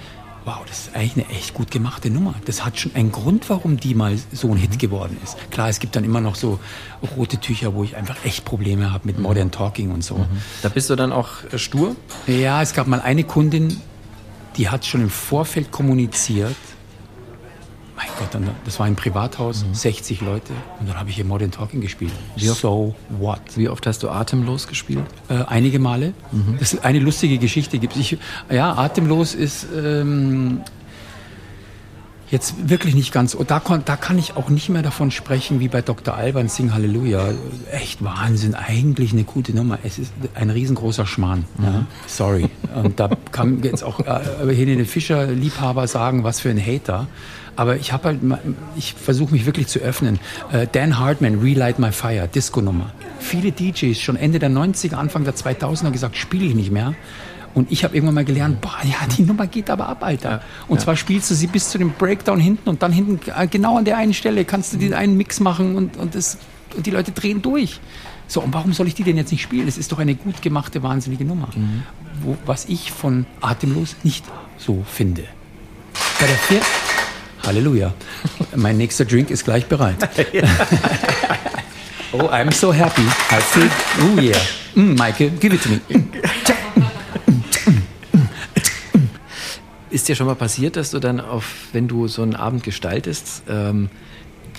wow, das ist eigentlich eine echt gut gemachte Nummer. Das hat schon einen Grund, warum die mal so ein Hit mhm. geworden ist. Klar, es gibt dann immer noch so rote Tücher, wo ich einfach echt Probleme habe mit mhm. Modern Talking und so. Mhm. Da bist du dann auch äh, stur? Ja, es gab mal eine Kundin, die hat schon im Vorfeld kommuniziert, mein Gott, dann, das war ein Privathaus, mhm. 60 Leute und dann habe ich hier Modern Talking gespielt. Wie oft, so what? Wie oft hast du Atemlos gespielt? Äh, einige Male. Mhm. Das ist eine lustige Geschichte. Gibt ich, ja, Atemlos ist ähm, Jetzt wirklich nicht ganz. Und da, da kann ich auch nicht mehr davon sprechen, wie bei Dr. Alban Sing Halleluja. Echt Wahnsinn, eigentlich eine gute Nummer. Es ist ein riesengroßer Schmarrn. Mhm. Ja. Sorry. Und da kann jetzt auch äh, Helene Fischer Liebhaber sagen, was für ein Hater. Aber ich habe halt, ich versuche mich wirklich zu öffnen. Äh, Dan Hartman, Relight My Fire, Disco-Nummer. Viele DJs schon Ende der 90er, Anfang der 2000er gesagt, spiele ich nicht mehr. Und ich habe irgendwann mal gelernt, boah, ja, die Nummer geht aber ab, Alter. Ja, und ja. zwar spielst du sie bis zu dem Breakdown hinten und dann hinten, äh, genau an der einen Stelle, kannst du den einen Mix machen und, und, das, und die Leute drehen durch. So, und warum soll ich die denn jetzt nicht spielen? Es ist doch eine gut gemachte, wahnsinnige Nummer. Mhm. Wo, was ich von Atemlos nicht so finde. Bei der vier Halleluja. mein nächster Drink ist gleich bereit. oh, I'm so happy. I feel, oh yeah. Mm, Michael, give it to me. Ist dir schon mal passiert, dass du dann auf, wenn du so einen Abend gestaltest, ähm,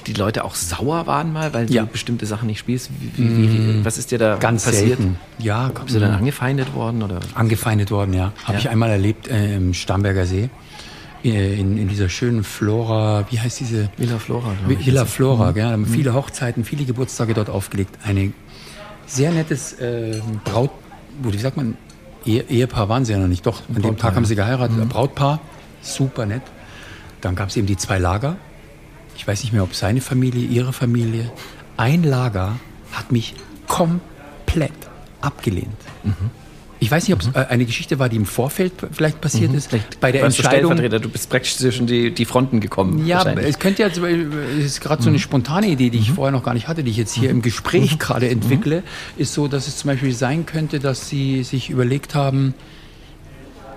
die Leute auch sauer waren mal, weil ja. du bestimmte Sachen nicht spielst? Wie, wie, wie, mm. was ist dir da Ganz passiert? Selten. Ja, bist du dann angefeindet worden oder? Angefeindet worden, ja. Habe ja. ich einmal erlebt äh, im Starnberger See. Äh, in, in, dieser schönen Flora, wie heißt diese? Villa Flora. Villa Flora, mhm. ja. Mhm. Viele Hochzeiten, viele Geburtstage dort aufgelegt. Eine sehr nettes äh, Braut, wie sagt man, Ehe, Ehepaar waren sie ja noch nicht. Doch, an dem Tag haben sie geheiratet. Mhm. Brautpaar, super nett. Dann gab es eben die zwei Lager. Ich weiß nicht mehr, ob seine Familie, ihre Familie. Ein Lager hat mich komplett abgelehnt. Mhm. Ich weiß nicht, ob es mhm. Äh, eine Geschichte war, die im Vorfeld vielleicht passiert mhm. ist. Vielleicht bei der Entscheidung. Du, du bist praktisch zwischen die, die Fronten gekommen. Ja, es könnte ja, es ist gerade so eine mhm. spontane Idee, die ich mhm. vorher noch gar nicht hatte, die ich jetzt hier im Gespräch mhm. gerade entwickle, ist so, dass es zum Beispiel sein könnte, dass sie sich überlegt haben,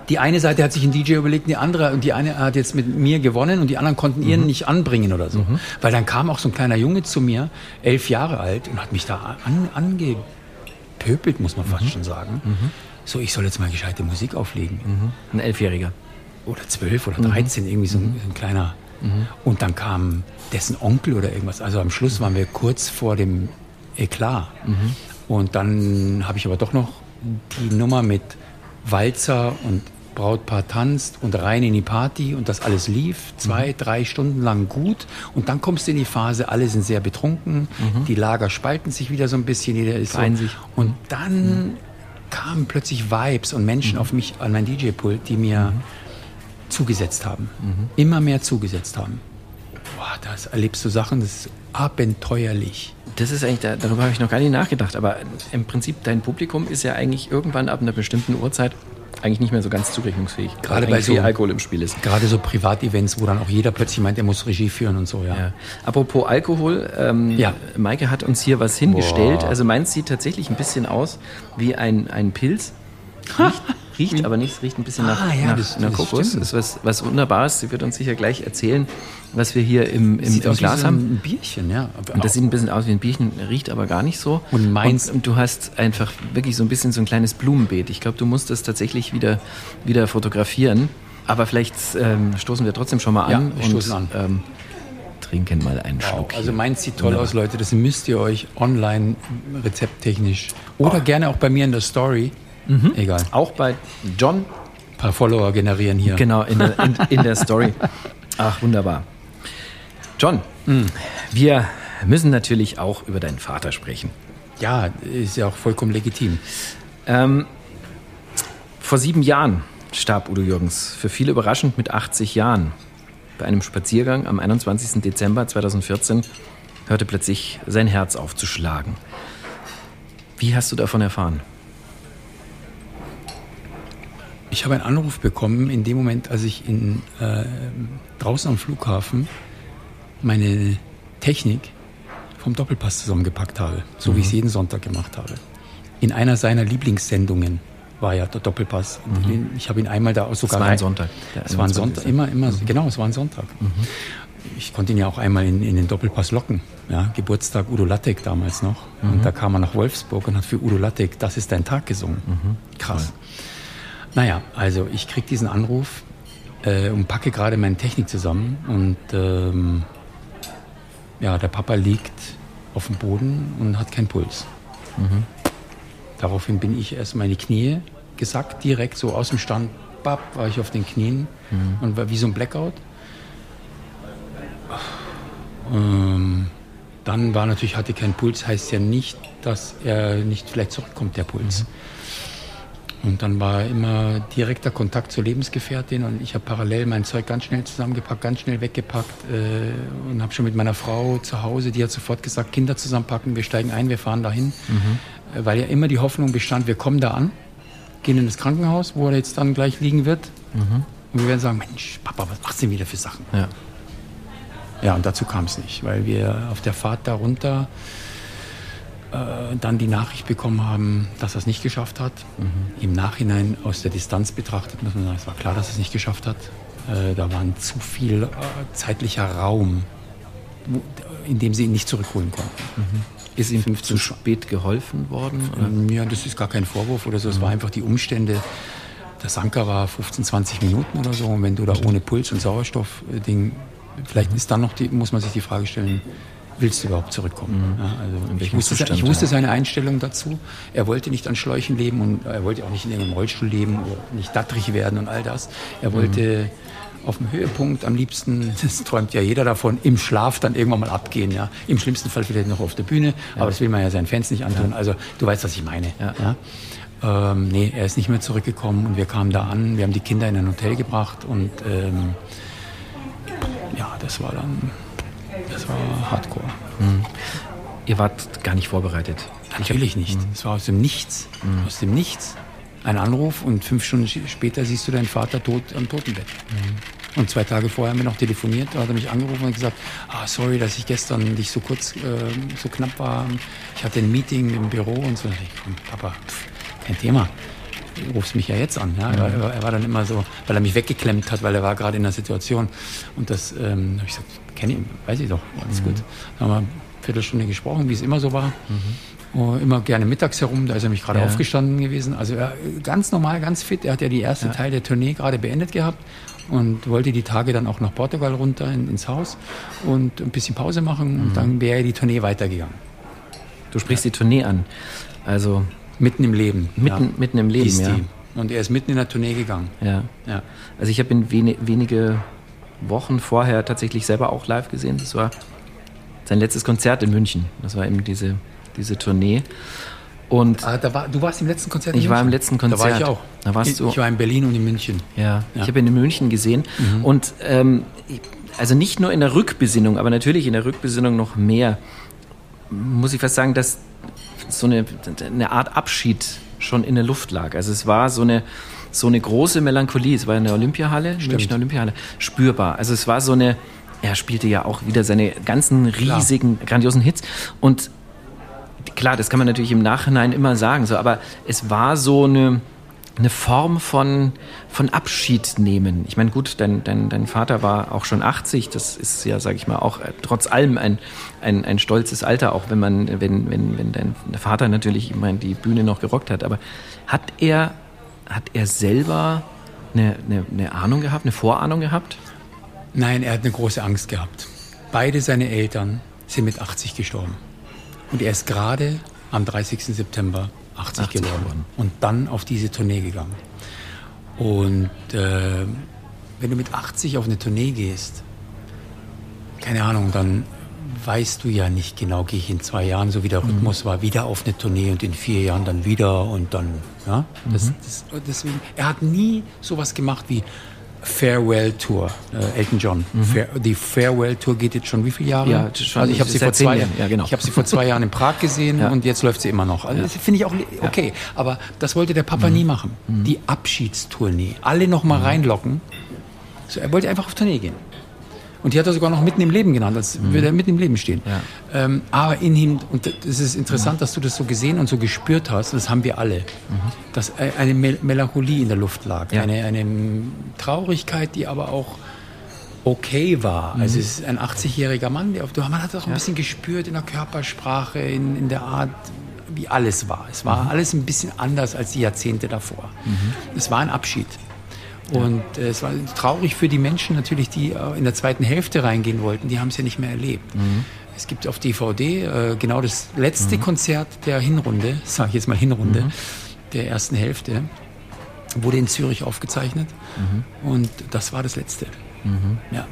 die eine Seite hat sich ein DJ überlegt, die andere, und die eine hat jetzt mit mir gewonnen und die anderen konnten ihren nicht anbringen oder so. Mhm. Weil dann kam auch so ein kleiner Junge zu mir, elf Jahre alt, und hat mich da an, angepöbelt, muss man fast mhm. schon sagen. Mhm so, ich soll jetzt mal gescheite Musik auflegen. Mhm. Ein Elfjähriger. Oder zwölf oder dreizehn, mhm. irgendwie so ein, ein kleiner. Mhm. Und dann kam dessen Onkel oder irgendwas. Also am Schluss waren wir kurz vor dem Eklat. Mhm. Und dann habe ich aber doch noch die Nummer mit Walzer und Brautpaar tanzt und rein in die Party und das alles lief zwei, mhm. drei Stunden lang gut und dann kommst du in die Phase, alle sind sehr betrunken, mhm. die Lager spalten sich wieder so ein bisschen, jeder ist so, und dann mhm kamen plötzlich Vibes und Menschen mhm. auf mich, an mein DJ-Pult, die mir mhm. zugesetzt haben. Mhm. Immer mehr zugesetzt haben. Boah, das erlebst du Sachen, das ist abenteuerlich. Das ist eigentlich, darüber habe ich noch gar nicht nachgedacht, aber im Prinzip dein Publikum ist ja eigentlich irgendwann ab einer bestimmten Uhrzeit eigentlich nicht mehr so ganz zurechnungsfähig. Gerade bei so Alkohol im Spiel ist. Gerade so Privatevents, wo dann auch jeder plötzlich meint, er muss Regie führen und so, ja. ja. Apropos Alkohol, ähm, ja. Maike hat uns hier was hingestellt. Boah. Also meins sieht tatsächlich ein bisschen aus wie ein, ein Pilz. Riecht, riecht aber nicht, riecht ein bisschen nach, ah, ja, nach, das, nach das Kokos. Ist was, was Wunderbares. Sie wird uns sicher gleich erzählen, was wir hier im, im, im Glas so haben. Ein Bierchen, ja. Und das sieht ein bisschen aus wie ein Bierchen, riecht aber gar nicht so. Und meins. Und, und du hast einfach wirklich so ein bisschen so ein kleines Blumenbeet. Ich glaube, du musst das tatsächlich wieder, wieder fotografieren. Aber vielleicht ähm, stoßen wir trotzdem schon mal an. Ja, wir stoßen an. Ähm, trinken mal einen wow. Schluck. Also meins sieht toll Wunderbar. aus, Leute. Das müsst ihr euch online rezepttechnisch oder oh. gerne auch bei mir in der Story. Mhm. Egal. Auch bei John. Ein paar Follower generieren hier. Genau, in der, in, in der Story. Ach, wunderbar. John, mhm. wir müssen natürlich auch über deinen Vater sprechen. Ja, ist ja auch vollkommen legitim. Ähm, vor sieben Jahren starb Udo Jürgens, für viele überraschend mit 80 Jahren. Bei einem Spaziergang am 21. Dezember 2014 hörte plötzlich sein Herz auf zu schlagen. Wie hast du davon erfahren? Ich habe einen Anruf bekommen in dem Moment, als ich in, äh, draußen am Flughafen meine Technik vom Doppelpass zusammengepackt habe, so mhm. wie ich es jeden Sonntag gemacht habe. In einer seiner Lieblingssendungen war ja der Doppelpass. Mhm. Ich habe ihn einmal da sogar. Es war ein Sonntag. Es war ein Sonntag, immer, immer, mhm. genau, es war ein Sonntag. Mhm. Ich konnte ihn ja auch einmal in, in, den Doppelpass locken. Ja, Geburtstag Udo Lattek damals noch. Und mhm. da kam er nach Wolfsburg und hat für Udo Lattek Das ist dein Tag gesungen. Mhm. Krass. Naja, also ich kriege diesen Anruf äh, und packe gerade meine Technik zusammen und ähm, ja, der Papa liegt auf dem Boden und hat keinen Puls. Mhm. Daraufhin bin ich erst meine Knie gesackt, direkt so aus dem Stand, bap, war ich auf den Knien mhm. und war wie so ein Blackout. Ähm, dann war natürlich, hatte kein Puls, heißt ja nicht, dass er nicht vielleicht zurückkommt, der Puls. Mhm. Und dann war immer direkter Kontakt zur Lebensgefährtin und ich habe parallel mein Zeug ganz schnell zusammengepackt, ganz schnell weggepackt äh, und habe schon mit meiner Frau zu Hause, die hat sofort gesagt, Kinder zusammenpacken, wir steigen ein, wir fahren dahin, mhm. äh, weil ja immer die Hoffnung bestand, wir kommen da an, gehen in das Krankenhaus, wo er jetzt dann gleich liegen wird mhm. und wir werden sagen, Mensch, Papa, was machst du denn wieder für Sachen? Ja. Ja, und dazu kam es nicht, weil wir auf der Fahrt darunter äh, dann die Nachricht bekommen haben, dass er es nicht geschafft hat. Mhm. Im Nachhinein aus der Distanz betrachtet muss man sagen, es war klar, dass er es nicht geschafft hat. Äh, da war zu viel äh, zeitlicher Raum, in dem sie ihn nicht zurückholen konnten. Mhm. Ist ihm zu spät geholfen worden? Oder? Ja, das ist gar kein Vorwurf oder so. Es mhm. war einfach die Umstände. Der Sanker war 15, 20 Minuten oder so. Und wenn du da ohne Puls und Sauerstoff-Ding vielleicht ist dann noch die, muss man sich die Frage stellen, willst du überhaupt zurückkommen? Mhm. Ja, also ich, wusste, Zustand, ich wusste, seine Einstellung dazu. Er wollte nicht an Schläuchen leben und er wollte auch nicht in irgendeinem Rollstuhl leben oder nicht dattrig werden und all das. Er mhm. wollte mhm. auf dem Höhepunkt am liebsten, das träumt ja jeder davon, im Schlaf dann irgendwann mal abgehen. Ja? Im schlimmsten Fall vielleicht noch auf der Bühne, ja. aber das will man ja seinen Fans nicht antun. Also du weißt, was ich meine. Ja. Ähm, nee, er ist nicht mehr zurückgekommen und wir kamen da an. Wir haben die Kinder in ein Hotel gebracht und ähm, ja, das war dann, das war Hardcore. Mhm. Ihr wart gar nicht vorbereitet? Natürlich nicht. Mhm. Es war aus dem Nichts. Mhm. Aus dem Nichts. Ein Anruf und fünf Stunden später siehst du deinen Vater tot am Totenbett. Mhm. Und zwei Tage vorher haben wir noch telefoniert, da hat er mich angerufen und gesagt, ah, sorry, dass ich gestern dich so kurz, äh, so knapp war. Ich hatte ein Meeting im Büro und so. Ich, komm, Papa, pff, kein Thema du rufst mich ja jetzt an. Ja? Er, war, er war dann immer so, weil er mich weggeklemmt hat, weil er war gerade in der Situation. Und das ähm, habe ich gesagt, kenne ich, weiß ich doch, alles mhm. gut. Dann haben wir eine Viertelstunde gesprochen, wie es immer so war. Mhm. Immer gerne mittags herum, da ist er mich gerade ja. aufgestanden gewesen. Also er, ganz normal, ganz fit. Er hat ja die erste ja. Teil der Tournee gerade beendet gehabt und wollte die Tage dann auch nach Portugal runter in, ins Haus und ein bisschen Pause machen mhm. und dann wäre die Tournee weitergegangen. Du sprichst ja. die Tournee an. Also Mitten im Leben. Mitten, ja. mitten im Leben, ja. Und er ist mitten in der Tournee gegangen. Ja. ja. Also ich habe ihn wen wenige Wochen vorher tatsächlich selber auch live gesehen. Das war sein letztes Konzert in München. Das war eben diese, diese Tournee. Und ah, war, du warst im letzten Konzert in Ich war im letzten Konzert. Da war ich auch. Da warst ich, du. Ich war in Berlin und in München. Ja, ja. ich habe ihn in München gesehen. Mhm. Und ähm, also nicht nur in der Rückbesinnung, aber natürlich in der Rückbesinnung noch mehr, muss ich fast sagen, dass so eine, eine Art Abschied schon in der Luft lag. Also es war so eine, so eine große Melancholie. Es war in der Olympiahalle, Stimmt. Münchner Olympiahalle, spürbar. Also es war so eine, er spielte ja auch wieder seine ganzen riesigen, klar. grandiosen Hits. Und klar, das kann man natürlich im Nachhinein immer sagen, so, aber es war so eine, eine Form von, von Abschied nehmen. Ich meine, gut, dein, dein, dein Vater war auch schon 80, das ist ja, sage ich mal, auch äh, trotz allem ein, ein, ein stolzes Alter, auch wenn man, wenn, wenn, wenn dein Vater natürlich ich meine, die Bühne noch gerockt hat. Aber hat er, hat er selber eine, eine, eine Ahnung gehabt, eine Vorahnung gehabt? Nein, er hat eine große Angst gehabt. Beide seine Eltern sind mit 80 gestorben. Und er ist gerade am 30. September 80, 80 geworden. Und dann auf diese Tournee gegangen. Und äh, wenn du mit 80 auf eine Tournee gehst, keine Ahnung, dann weißt du ja nicht genau, gehe ich in zwei Jahren, so wie der Rhythmus mhm. war, wieder auf eine Tournee und in vier Jahren dann wieder und dann, ja. Das, mhm. das, deswegen, er hat nie sowas gemacht wie, Farewell Tour, äh, Elton John. Mhm. Fair, die Farewell Tour geht jetzt schon wie viele Jahre? Ja, schon, also ich habe sie vor zwei Jahren, ja, genau. ich habe sie vor zwei Jahren in Prag gesehen ja. und jetzt läuft sie immer noch. Also ja. Das finde ich auch okay, aber das wollte der Papa mhm. nie machen. Mhm. Die Abschiedstournee, alle noch mal mhm. reinlocken. So, er wollte einfach auf Tournee gehen. Und die hat er sogar noch mitten im Leben genannt, als mhm. würde er mitten im Leben stehen. Ja. Ähm, aber in ihm, und es ist interessant, dass du das so gesehen und so gespürt hast, das haben wir alle, mhm. dass eine Melancholie in der Luft lag, ja. eine, eine Traurigkeit, die aber auch okay war. Mhm. Also es ist ein 80-jähriger Mann, der, man hat das auch ein bisschen gespürt in der Körpersprache, in, in der Art, wie alles war. Es war mhm. alles ein bisschen anders als die Jahrzehnte davor. Mhm. Es war ein Abschied. Und äh, es war traurig für die Menschen natürlich, die äh, in der zweiten Hälfte reingehen wollten. Die haben es ja nicht mehr erlebt. Mhm. Es gibt auf DVD äh, genau das letzte mhm. Konzert der Hinrunde, sage ich jetzt mal Hinrunde, mhm. der ersten Hälfte, wurde in Zürich aufgezeichnet. Mhm. Und das war das letzte. Mhm. Ja.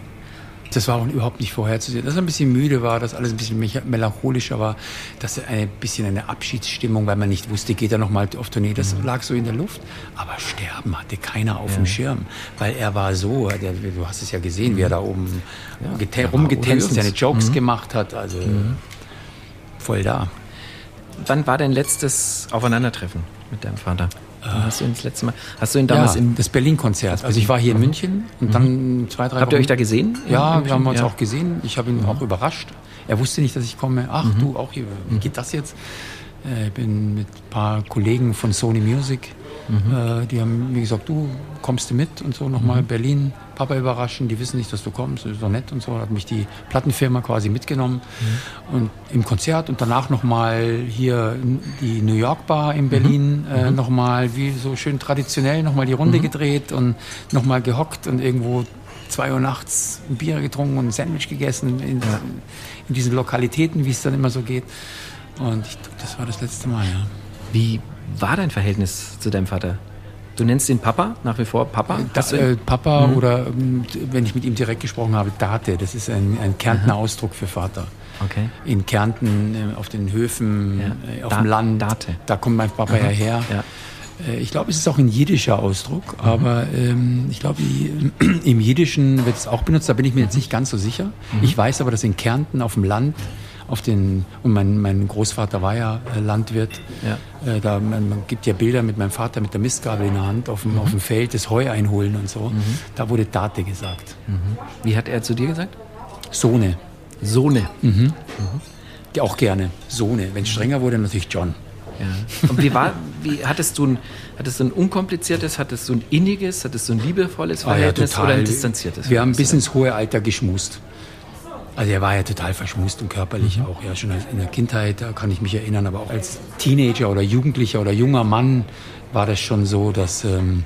Das war auch überhaupt nicht vorherzusehen. Dass er ein bisschen müde war, dass alles ein bisschen melancholischer war, dass er ein bisschen eine Abschiedsstimmung, weil man nicht wusste, geht er nochmal auf Tournee, das mhm. lag so in der Luft. Aber sterben hatte keiner auf ja. dem Schirm, weil er war so, der, du hast es ja gesehen, mhm. wie er da oben ja, rumgetänzt, seine Jokes mhm. gemacht hat, also mhm. voll da. Wann war dein letztes Aufeinandertreffen mit deinem Vater? Hast du ihn das letzte Mal? Hast du ihn damals ja, im das Berlin-Konzert? Also ich war hier in. München und dann zwei, drei. Habt ihr euch da gesehen? Ja, wir haben uns ja. auch gesehen. Ich habe ihn mhm. auch überrascht. Er wusste nicht, dass ich komme. Ach, mhm. du auch hier. Wie geht das jetzt? Äh, ich bin mit ein paar Kollegen von Sony Music Mhm. Äh, die haben mir gesagt, du kommst du mit und so nochmal mhm. Berlin, Papa überraschen, die wissen nicht, dass du kommst, das ist doch nett und so. Hat mich die Plattenfirma quasi mitgenommen mhm. und im Konzert und danach nochmal hier die New York Bar in Berlin mhm. äh, mhm. nochmal wie so schön traditionell nochmal die Runde mhm. gedreht und nochmal gehockt und irgendwo zwei Uhr nachts ein Bier getrunken und ein Sandwich gegessen in, ja. in diesen Lokalitäten, wie es dann immer so geht. Und ich, das war das letzte Mal, ja. Wie war dein Verhältnis zu deinem Vater? Du nennst ihn Papa, nach wie vor Papa? Da, äh, Papa mhm. oder ähm, wenn ich mit ihm direkt gesprochen habe, Date, das ist ein, ein Kärntner mhm. Ausdruck für Vater. Okay. In Kärnten, äh, auf den Höfen, ja. äh, auf da, dem Land, Date. da kommt mein Papa ja her. Ja. Äh, ich glaube, es ist auch ein jiddischer Ausdruck, mhm. aber ähm, ich glaube, im Jiddischen wird es auch benutzt, da bin ich mir jetzt nicht ganz so sicher. Mhm. Ich weiß aber, dass in Kärnten auf dem Land auf den, und mein, mein Großvater war ja äh, Landwirt. Ja. Äh, da, man, man, gibt ja Bilder mit meinem Vater mit der Mistgabel in der Hand auf dem, mhm. auf dem Feld, das Heu einholen und so. Mhm. Da wurde Date gesagt. Mhm. Wie hat er zu dir gesagt? Sohne. Sohne. Mhm. Mhm. Auch gerne. Sohne. Wenn es strenger wurde, natürlich John. Ja. Und wie war, wie hattest du ein, hattest du ein unkompliziertes, hattest du ein inniges, hattest du ein liebevolles Verhältnis ah, ja, oder ein distanziertes? Wir haben bis ins hohe Alter geschmust. Also er war ja total verschmust und körperlich mhm. auch, ja schon in der Kindheit, da kann ich mich erinnern, aber auch als Teenager oder Jugendlicher oder junger Mann war das schon so, dass ähm,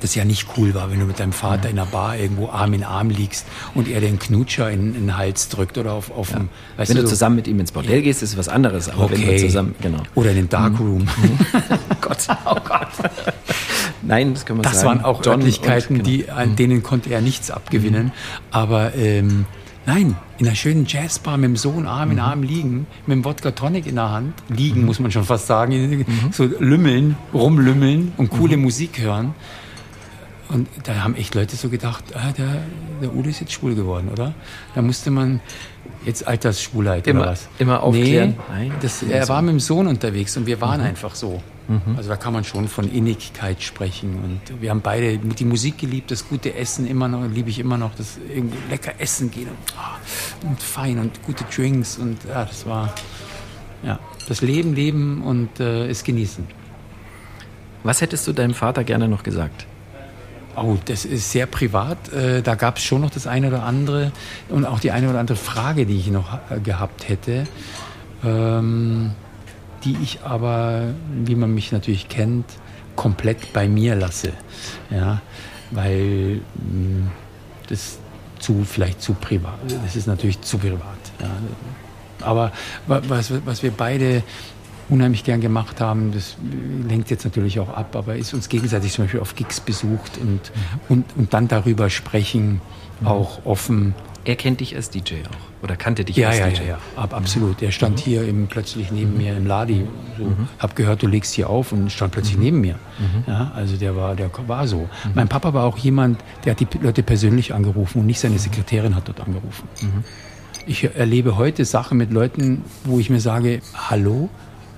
das ja nicht cool war, wenn du mit deinem Vater mhm. in einer Bar irgendwo Arm in Arm liegst und er den Knutscher in, in den Hals drückt oder auf, auf ja. dem, Wenn du, du zusammen mit ihm ins Bordell gehst, ist es was anderes, aber okay. wenn du zusammen, genau. Oder in den Darkroom. Mhm. oh Gott, oh Gott. Nein, das können wir das sagen. Das waren auch John Örtlichkeiten, und, genau. die, an mhm. denen konnte er nichts abgewinnen, mhm. aber ähm, Nein, in einer schönen Jazzbar mit dem Sohn Arm in mhm. Arm liegen, mit dem Wodka Tonic in der Hand, liegen mhm. muss man schon fast sagen, mhm. so lümmeln, rumlümmeln und coole. Musik hören. Und da haben echt Leute so gedacht, ah, der, der Udo ist jetzt schwul geworden, oder? Da musste man jetzt Altersschwulheit immer, oder was? Immer aufklären. Nee, das, er war mit dem Sohn unterwegs und wir waren mhm. einfach so. Mhm. Also da kann man schon von Innigkeit sprechen. Und wir haben beide die Musik geliebt, das gute Essen immer noch, liebe ich immer noch, das lecker essen gehen und, oh, und fein und gute Drinks und ja, das war ja das Leben, Leben und äh, es genießen. Was hättest du deinem Vater gerne noch gesagt? Oh, das ist sehr privat. Äh, da gab es schon noch das eine oder andere und auch die eine oder andere Frage, die ich noch äh, gehabt hätte. Ähm, die ich aber, wie man mich natürlich kennt, komplett bei mir lasse. Ja, weil mh, hm, das zu, vielleicht zu privat, das ist natürlich zu privat. Ja. Aber was, was wir beide unheimlich gern gemacht haben, das lenkt jetzt natürlich auch ab, aber ist uns gegenseitig zum Beispiel auf Gigs besucht und, mhm. und, und dann darüber sprechen, auch offen er kennt dich als DJ auch oder kannte dich ja, als ja, DJ? Ja, ja, Ab, absolut. Er stand mhm. hier eben plötzlich neben mhm. mir im Ladi. So, mhm. Hab gehört, du legst hier auf und stand plötzlich mhm. neben mir. Mhm. Ja, also der war, der war so. Mhm. Mein Papa war auch jemand, der hat die Leute persönlich angerufen und nicht seine Sekretärin hat dort angerufen. Ich erlebe heute Sachen mit Leuten, wo ich mir sage, hallo,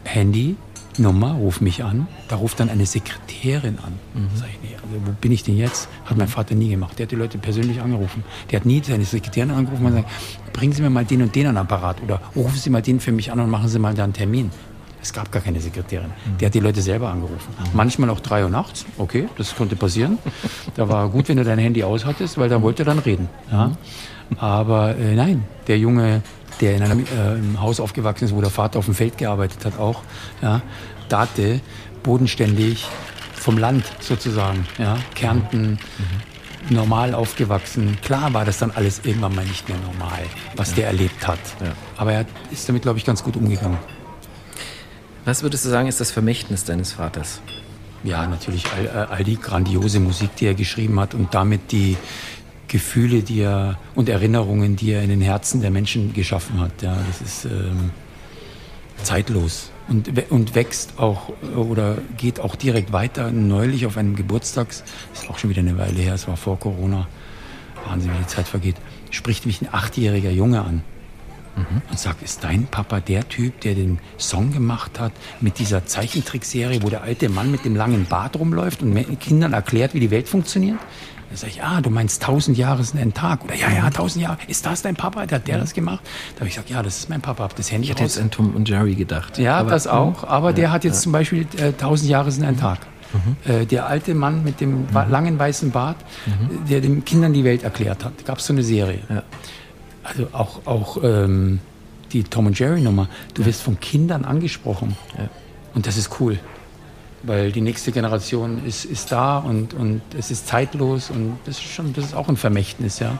Handy, Nummer, ruf mich an. Da ruft dann eine Sekretärin an. Mhm. Sag ich, nee, also wo bin ich denn jetzt? Hat mein Vater nie gemacht. Der hat die Leute persönlich angerufen. Der hat nie seine Sekretärin angerufen und gesagt, bringen Sie mir mal den und den an Apparat oder rufen Sie mal den für mich an und machen Sie mal da einen Termin. Es gab gar keine Sekretärin. Mhm. Der hat die Leute selber angerufen. Mhm. Manchmal auch drei Uhr nachts. Okay, das konnte passieren. da war gut, wenn du dein Handy aushattest, weil da wollte er dann reden. Ja? Mhm. Aber äh, nein, der Junge der in einem äh, Haus aufgewachsen ist, wo der Vater auf dem Feld gearbeitet hat, auch. Ja, Date, bodenständig, vom Land sozusagen. Ja, Kärnten, mhm. normal aufgewachsen. Klar war das dann alles irgendwann mal nicht mehr normal, was ja. der erlebt hat. Ja. Aber er ist damit, glaube ich, ganz gut umgegangen. Was würdest du sagen, ist das Vermächtnis deines Vaters? Ja, natürlich all, all die grandiose Musik, die er geschrieben hat und damit die, Gefühle, die er und Erinnerungen, die er in den Herzen der Menschen geschaffen hat. Ja, das ist ähm, zeitlos und, und wächst auch oder geht auch direkt weiter. Neulich auf einem Geburtstag, ist auch schon wieder eine Weile her, es war vor Corona, Wahnsinn, wie die Zeit vergeht, spricht mich ein achtjähriger Junge an mhm. und sagt, ist dein Papa der Typ, der den Song gemacht hat mit dieser Zeichentrickserie, wo der alte Mann mit dem langen Bart rumläuft und Kindern erklärt, wie die Welt funktioniert? Da sage ich, ah, du meinst tausend Jahre sind ein Tag. Oder ja, ja, tausend Jahre. Ist das dein Papa? Hat der das gemacht? Da habe ich gesagt, ja, das ist mein Papa. Hab das Handy ich hätte jetzt an Tom und Jerry gedacht. Ja, aber, das auch. Aber ja, der hat jetzt ja. zum Beispiel äh, tausend Jahre sind ein Tag. Mhm. Äh, der alte Mann mit dem mhm. langen weißen Bart, mhm. der den Kindern die Welt erklärt hat. Gab es so eine Serie. Ja. Also auch, auch ähm, die Tom und Jerry Nummer. Du wirst von Kindern angesprochen. Und das ist cool weil die nächste Generation ist, ist da und, und es ist zeitlos und das ist schon, das ist auch ein Vermächtnis, ja.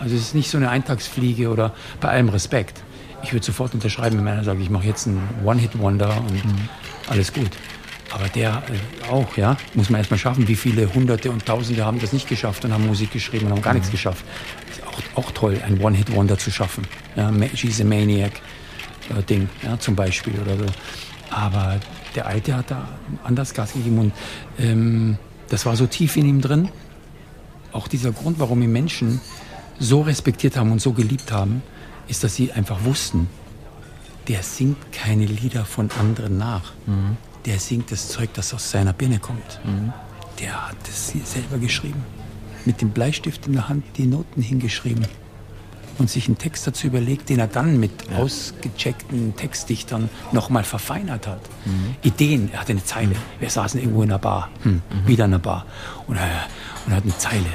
Also es ist nicht so eine Eintagsfliege oder bei allem Respekt. Ich würde sofort unterschreiben, wenn einer sagt, ich mache jetzt einen One-Hit-Wonder und mhm. alles gut. Aber der äh, auch, ja, muss man erstmal schaffen. Wie viele Hunderte und Tausende haben das nicht geschafft und haben Musik geschrieben und haben gar mhm. nichts geschafft. Ist auch, auch toll, ein One-Hit-Wonder zu schaffen. Ja, She's a Maniac äh, Ding, ja, zum Beispiel oder so. Aber der Alte hat da anders Gas gegeben und ähm, das war so tief in ihm drin. Auch dieser Grund, warum ihn Menschen so respektiert haben und so geliebt haben, ist, dass sie einfach wussten, der singt keine Lieder von anderen nach. Mhm. Der singt das Zeug, das aus seiner Birne kommt. Mhm. Der hat es selber geschrieben. Mit dem Bleistift in der Hand die Noten hingeschrieben und sich einen Text dazu überlegt, den er dann mit ja. ausgecheckten Textdichtern nochmal verfeinert hat. Mhm. Ideen, er hatte eine Zeile. Wir saßen irgendwo in einer Bar, hm, mhm. wieder in einer Bar und er, und er hat eine Zeile.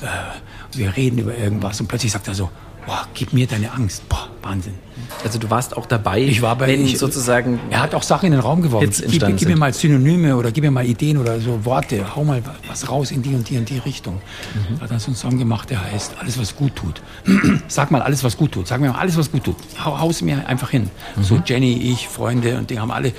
Äh, wir reden über irgendwas und plötzlich sagt er so, boah, gib mir deine Angst. Boah, Wahnsinn. Also du warst auch dabei, ich war bei, wenn ich, sozusagen... Er hat auch Sachen in den Raum geworfen. Gib, gib, mir mal Synonyme oder gib mir mal Ideen oder so Worte. Hau mal was raus in die und die und die Richtung. Mhm. Hat dann so einen Song gemacht, der heißt Alles, was gut tut. Sag mal alles, was gut tut. Sag mir mal alles, was gut tut. Hau, hau's mir einfach hin. Mhm. So Jenny, ich, Freunde und die haben alle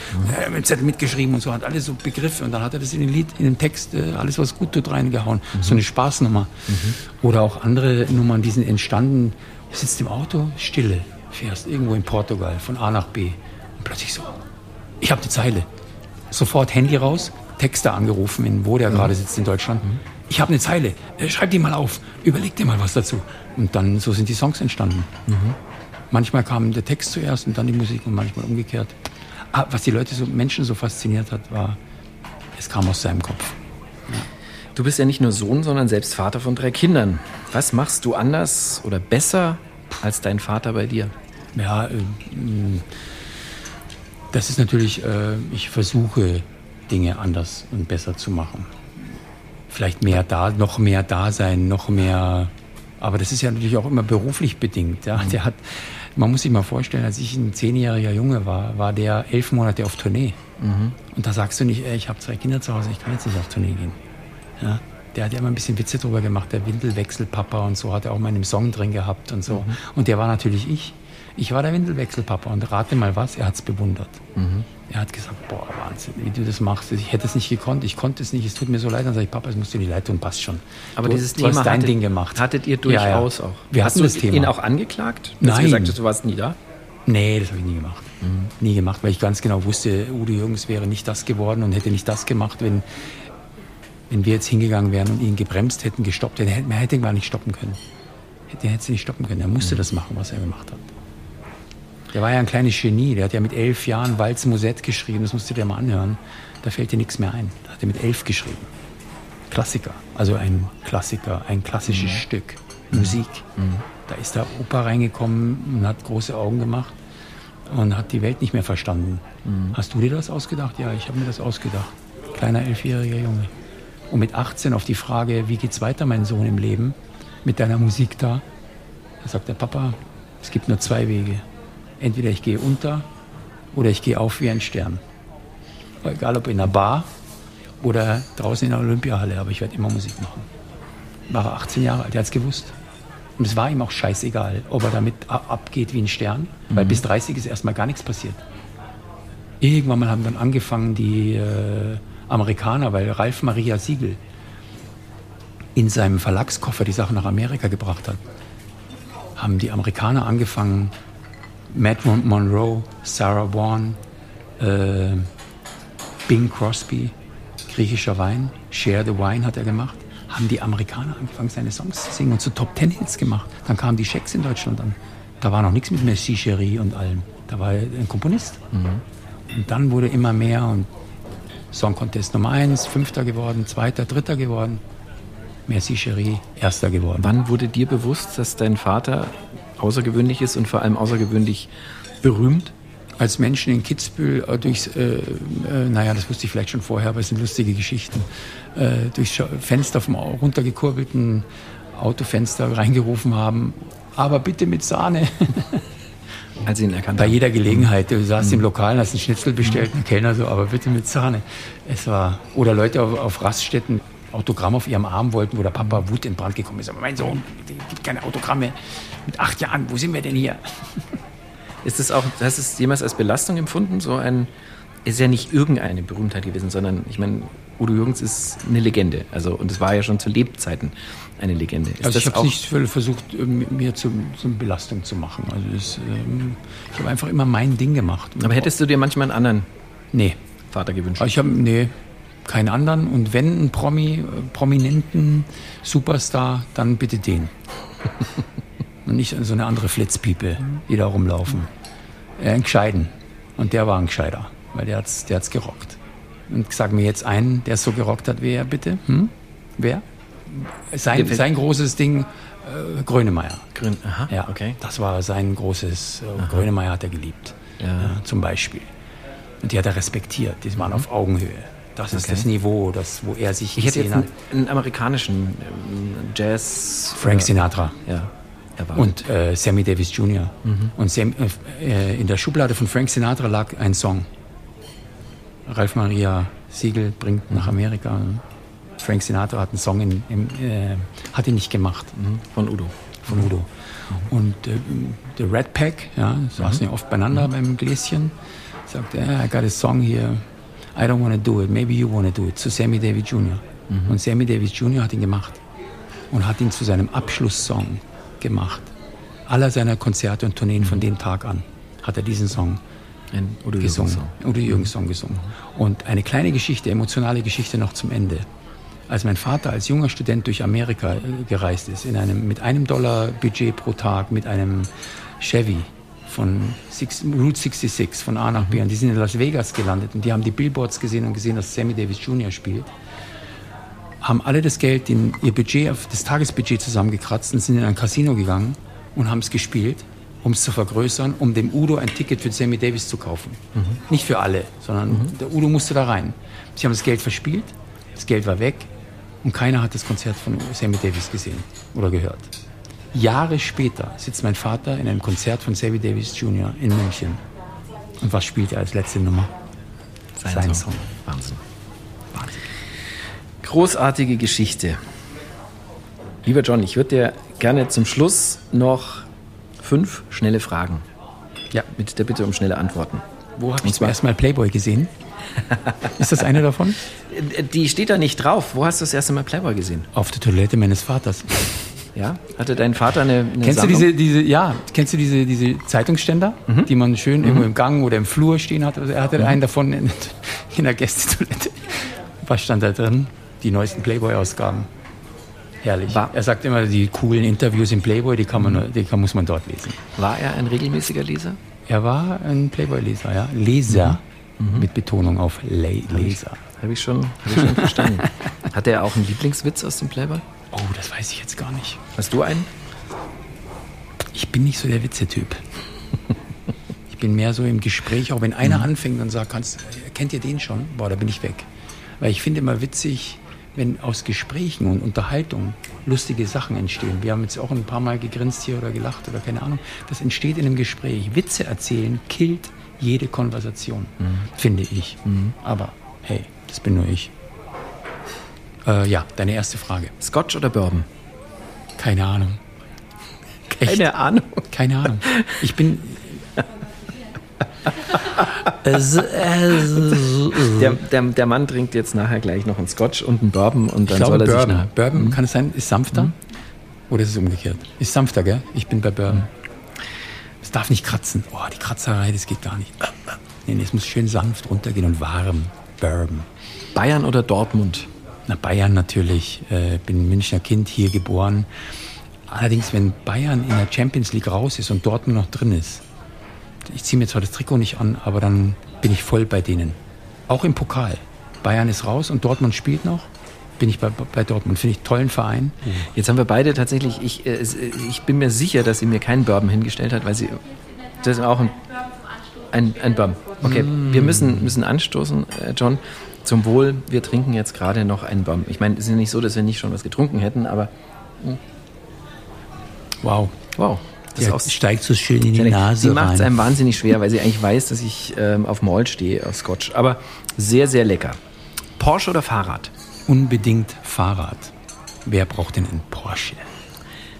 mhm. äh, Zettel mitgeschrieben und so, hat alle so Begriffe und dann hat er das in den Lied, in den Text, äh, alles, was gut tut, reingehauen. Mhm. So eine Spaßnummer. Mhm. Oder auch andere Nummern, die sind entstanden, sitzt im Auto, Stille, fährst irgendwo in Portugal von A nach B und plötzlich so, ich habe die Zeile. Sofort Handy raus, Texter angerufen, in wo der mhm. gerade sitzt in Deutschland. Mhm. Ich habe eine Zeile, äh, schreib die mal auf, überleg dir mal was dazu. Und dann, so sind die Songs entstanden. Mhm. Manchmal kam der Text zuerst und dann die Musik und manchmal umgekehrt. Ah, was die Leute so, Menschen so fasziniert hat, war, es kam aus seinem Kopf. Du bist ja nicht nur Sohn, sondern selbst Vater von drei Kindern. Was machst du anders oder besser als dein Vater bei dir? Ja, äh, das ist natürlich, äh, ich versuche Dinge anders und besser zu machen. Vielleicht mehr da, noch mehr da sein, noch mehr. Aber das ist ja natürlich auch immer beruflich bedingt. Ja. Der hat, man muss sich mal vorstellen, als ich ein zehnjähriger Junge war, war der elf Monate auf Tournee. Mhm. Und da sagst du nicht, ey, ich habe zwei Kinder zu Hause, ich kann jetzt nicht auf Tournee gehen. Ja. Der hat ja immer ein bisschen Witze drüber gemacht, der Windelwechselpapa und so hat er auch mal in einem Song drin gehabt und so. Mhm. Und der war natürlich ich. Ich war der Windelwechselpapa und rate mal was, er hat es bewundert. Mhm. Er hat gesagt, boah, Wahnsinn, wie du das machst. Ich hätte es nicht gekonnt, ich konnte es nicht, es tut mir so leid. Dann sage ich, Papa, es musst du in die Leitung, passt schon. Aber du, dieses du Thema dein hattet, Ding gemacht. hattet ihr durchaus ja, ja. auch. Wir hatten hast das Thema. ihn auch angeklagt? Nein. Du gesagt hast, du warst nie da? Nee, das habe ich nie gemacht. Mhm. Nie gemacht, weil ich ganz genau wusste, Udo Jürgens wäre nicht das geworden und hätte nicht das gemacht, wenn, wenn wir jetzt hingegangen wären und ihn gebremst hätten, gestoppt hätten. Man hätte ihn gar nicht stoppen können. Der hätte nicht stoppen können. Er musste mhm. das machen, was er gemacht hat. Der war ja ein kleines Genie. Der hat ja mit elf Jahren Walz Musette geschrieben. Das musst du dir mal anhören. Da fällt dir nichts mehr ein. Da hat er mit elf geschrieben. Klassiker. Also ein Klassiker, ein klassisches mhm. Stück. Musik. Mhm. Da ist der Opa reingekommen und hat große Augen gemacht und hat die Welt nicht mehr verstanden. Mhm. Hast du dir das ausgedacht? Ja, ich habe mir das ausgedacht. Kleiner elfjähriger Junge. Und mit 18 auf die Frage, wie geht's weiter, mein Sohn, im Leben, mit deiner Musik da, da sagt der Papa, es gibt nur zwei Wege. Entweder ich gehe unter oder ich gehe auf wie ein Stern. Egal ob in einer Bar oder draußen in der Olympiahalle, aber ich werde immer Musik machen. War 18 Jahre alt, er hat es gewusst. Und es war ihm auch scheißegal, ob er damit abgeht wie ein Stern, mhm. weil bis 30 ist erstmal gar nichts passiert. Irgendwann mal haben dann angefangen die äh, Amerikaner, weil Ralf Maria Siegel, in seinem Verlagskoffer die Sachen nach Amerika gebracht hat, haben die Amerikaner angefangen, Matt Monroe, Sarah Vaughan, äh, Bing Crosby, griechischer Wein, Share the Wine hat er gemacht, haben die Amerikaner angefangen, seine Songs zu singen und zu Top Ten Hits gemacht. Dann kamen die Schecks in Deutschland an. Da war noch nichts mit Messi, Cherie und allem. Da war er ein Komponist. Mhm. Und dann wurde immer mehr und Song Contest Nummer eins, Fünfter geworden, Zweiter, Dritter geworden. Merci Cherie, Erster geworden. Wann wurde dir bewusst, dass dein Vater außergewöhnlich ist und vor allem außergewöhnlich berühmt? Als Menschen in Kitzbühel äh, durchs, äh, äh, naja, das wusste ich vielleicht schon vorher, aber es sind lustige Geschichten, äh, durchs Fenster vom runtergekurbelten Autofenster reingerufen haben, aber bitte mit Sahne. Als ihn erkannt Bei jeder Gelegenheit. Du saßt mhm. im Lokal, hast einen Schnitzel bestellt, ein Kellner so, aber bitte mit Sahne. Es war, oder Leute auf, auf Raststätten, Autogramm auf ihrem Arm wollten, wo der Papa Wut in Brand gekommen ist. Aber mein Sohn, gibt keine Autogramme. Mit acht Jahren, wo sind wir denn hier? Ist das auch, hast du es jemals als Belastung empfunden? So ein, ist ja nicht irgendeine Berühmtheit gewesen, sondern ich meine, Udo Jürgens ist eine Legende. Also, und es war ja schon zu Lebzeiten eine Legende. Ist also ich habe nicht versucht, mir zum, zum Belastung zu machen. Also das, ähm, ich habe einfach immer mein Ding gemacht. Aber hättest du dir manchmal einen anderen nee. Vater gewünscht? Ich habe, nee, keinen anderen. Und wenn einen Promi, äh, prominenten Superstar, dann bitte den. Und nicht so eine andere Flitzpiepe, die da rumlaufen. Äh, ein Gescheiden. Und der war ein Gescheiter, weil der hat's, der hat's gerockt. Und sag mir jetzt einen, der es so gerockt hat, wer bitte? Hm? Wer? Sein, sein großes Ding, äh, Grönemeyer. Grün, aha, ja, okay. Das war sein großes, äh, Grönemeyer hat er geliebt, ja. Ja, zum Beispiel. Und die hat er respektiert, die waren mhm. auf Augenhöhe. Das okay. ist das Niveau, das, wo er sich Ich hätte jetzt einen, einen, amerikanischen ähm, Jazz... Frank Sinatra. Ja. Und äh, Sammy Davis Jr. Mhm. Und Sam, äh, in der Schublade von Frank Sinatra lag ein Song. Ralf Maria Siegel bringt nach Amerika. Frank Sinatra hat einen Song, in, in, äh, hat ihn nicht gemacht. Mhm. Von Udo. Von Udo. Mhm. Und äh, der Red Pack, ja, saßen mhm. ja oft beieinander beim Gläschen, sagte, yeah, I got a song here, I don't want to do it, maybe you want to do it, zu Sammy Davis Jr. Mhm. Und Sammy Davis Jr. hat ihn gemacht und hat ihn zu seinem Abschlusssong gemacht. Aller seiner Konzerte und Tourneen von dem Tag an hat er diesen Song Ein Udo gesungen. Udo Jürgens Song gesungen. Und eine kleine Geschichte, emotionale Geschichte noch zum Ende. Als mein Vater als junger Student durch Amerika äh, gereist ist, in einem, mit einem Dollar Budget pro Tag, mit einem Chevy von Six, Route 66 von A nach B. Und die sind in Las Vegas gelandet und die haben die Billboards gesehen und gesehen, dass Sammy Davis Jr. spielt. Haben alle das Geld, in ihr Budget, das Tagesbudget zusammengekratzt und sind in ein Casino gegangen und haben es gespielt, um es zu vergrößern, um dem Udo ein Ticket für Sammy Davis zu kaufen. Mhm. Nicht für alle, sondern mhm. der Udo musste da rein. Sie haben das Geld verspielt, das Geld war weg und keiner hat das Konzert von Sammy Davis gesehen oder gehört. Jahre später sitzt mein Vater in einem Konzert von Sammy Davis Jr. in München. Und was spielt er als letzte Nummer? Sein, Sein Song. Song. Wahnsinn. Wahnsinn. Großartige Geschichte. Lieber John, ich würde dir gerne zum Schluss noch fünf schnelle Fragen. Ja. Mit der Bitte um schnelle Antworten. Wo habe ich zum ersten Mal Playboy gesehen? Ist das eine davon? Die steht da nicht drauf. Wo hast du das erste Mal Playboy gesehen? Auf der Toilette meines Vaters. Ja? Hatte dein Vater eine, eine Kennst Sammlung? du diese, diese, ja, kennst du diese, diese Zeitungsständer, mhm. die man schön mhm. irgendwo im Gang oder im Flur stehen hat? Also er hatte mhm. einen davon in, in der Gästetoilette. Was stand da drin? Die neuesten Playboy-Ausgaben. Herrlich. War, er sagt immer, die coolen Interviews im Playboy, die, kann man, mhm. die kann, muss man dort lesen. War er ein regelmäßiger Leser? Er war ein Playboy-Leser, ja. Leser. Mhm. Mit Betonung auf Le Leser. Habe ich schon, hab ich schon verstanden. Hat er auch einen Lieblingswitz aus dem Playboy? Oh, das weiß ich jetzt gar nicht. Hast du einen? Ich bin nicht so der Witzetyp. ich bin mehr so im Gespräch, auch wenn einer mhm. anfängt und sagt, kannst, kennt ihr den schon? Boah, da bin ich weg. Weil ich finde immer witzig, wenn aus Gesprächen und Unterhaltung lustige Sachen entstehen. Wir haben jetzt auch ein paar Mal gegrinst hier oder gelacht oder keine Ahnung. Das entsteht in einem Gespräch. Witze erzählen killt jede Konversation, mhm. finde ich. Mhm. Aber hey, das bin nur ich. Äh, ja, deine erste Frage. Scotch oder Bourbon? Keine Ahnung. Echt? Keine Ahnung. Keine Ahnung. Ich bin. Der, der, der Mann trinkt jetzt nachher gleich noch einen Scotch und einen Bourbon und dann Ich glaube, soll er sich Bourbon. nach. Bourbon, kann es sein, ist sanfter? Oder ist es umgekehrt? Ist sanfter, gell? Ich bin bei Bourbon. Darf nicht kratzen. Oh, die Kratzerei, das geht gar nicht. Nee, nee, es muss schön sanft runtergehen und warm. Bourbon. Bayern oder Dortmund? Na, Bayern natürlich. Äh, bin Münchner Kind, hier geboren. Allerdings, wenn Bayern in der Champions League raus ist und Dortmund noch drin ist, ich ziehe mir zwar das Trikot nicht an, aber dann bin ich voll bei denen. Auch im Pokal. Bayern ist raus und Dortmund spielt noch. Bin ich bei, bei Dortmund. Finde ich tollen Verein. Jetzt haben wir beide tatsächlich, ich, äh, äh, ich bin mir sicher, dass sie mir keinen Bourbon hingestellt hat, weil sie, das ist auch ein, ein, ein Bourbon. Okay, wir müssen, müssen anstoßen, äh, John. Zum Wohl, wir trinken jetzt gerade noch einen Bourbon. Ich meine, es ist ja nicht so, dass wir nicht schon was getrunken hätten, aber Wow. wow. Das auch steigt so schön in die Nase Sie macht es einem wahnsinnig schwer, weil sie eigentlich weiß, dass ich ähm, auf Malt stehe, auf Scotch. Aber sehr, sehr lecker. Porsche oder Fahrrad? Unbedingt Fahrrad. Wer braucht denn einen Porsche?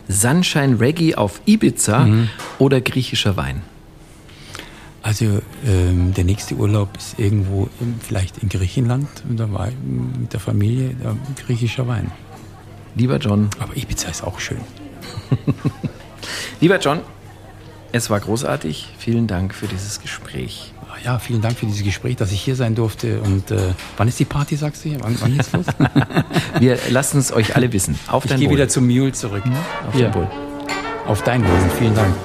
Sunshine Reggae auf Ibiza Mhm. oder griechischer Wein? Also ähm, der nächste Urlaub ist irgendwo im, vielleicht in Griechenland und da war ich mit der Familie da, griechischer Wein. Lieber John, Aber Ibiza ist auch schön. lieber John, es war großartig. Vielen Dank für dieses Gespräch. Ja, vielen Dank für dieses Gespräch, dass ich hier sein durfte. Und äh, wann ist die Party, sagst du? Wann, wann geht's los? Wir lassen es euch alle wissen. Auf ich dein gehe Wohl. wieder zum Mule zurück. Auf Hier, dein Wohl. auf dein Wohl. Vielen Dank.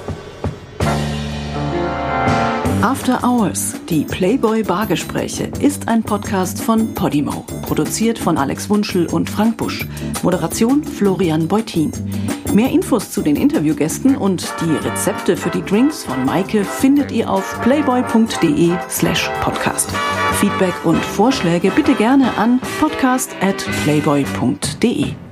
After Hours, die Playboy Bargespräche, ist ein Podcast von Podimo. Produziert von Alex Wunschel und Frank Busch. Moderation Florian Beutin. Mehr Infos zu den Interviewgästen und die Rezepte für die Drinks von Maike findet ihr auf playboy.de slash podcast. Feedback und Vorschläge bitte gerne an podcast at playboy.de.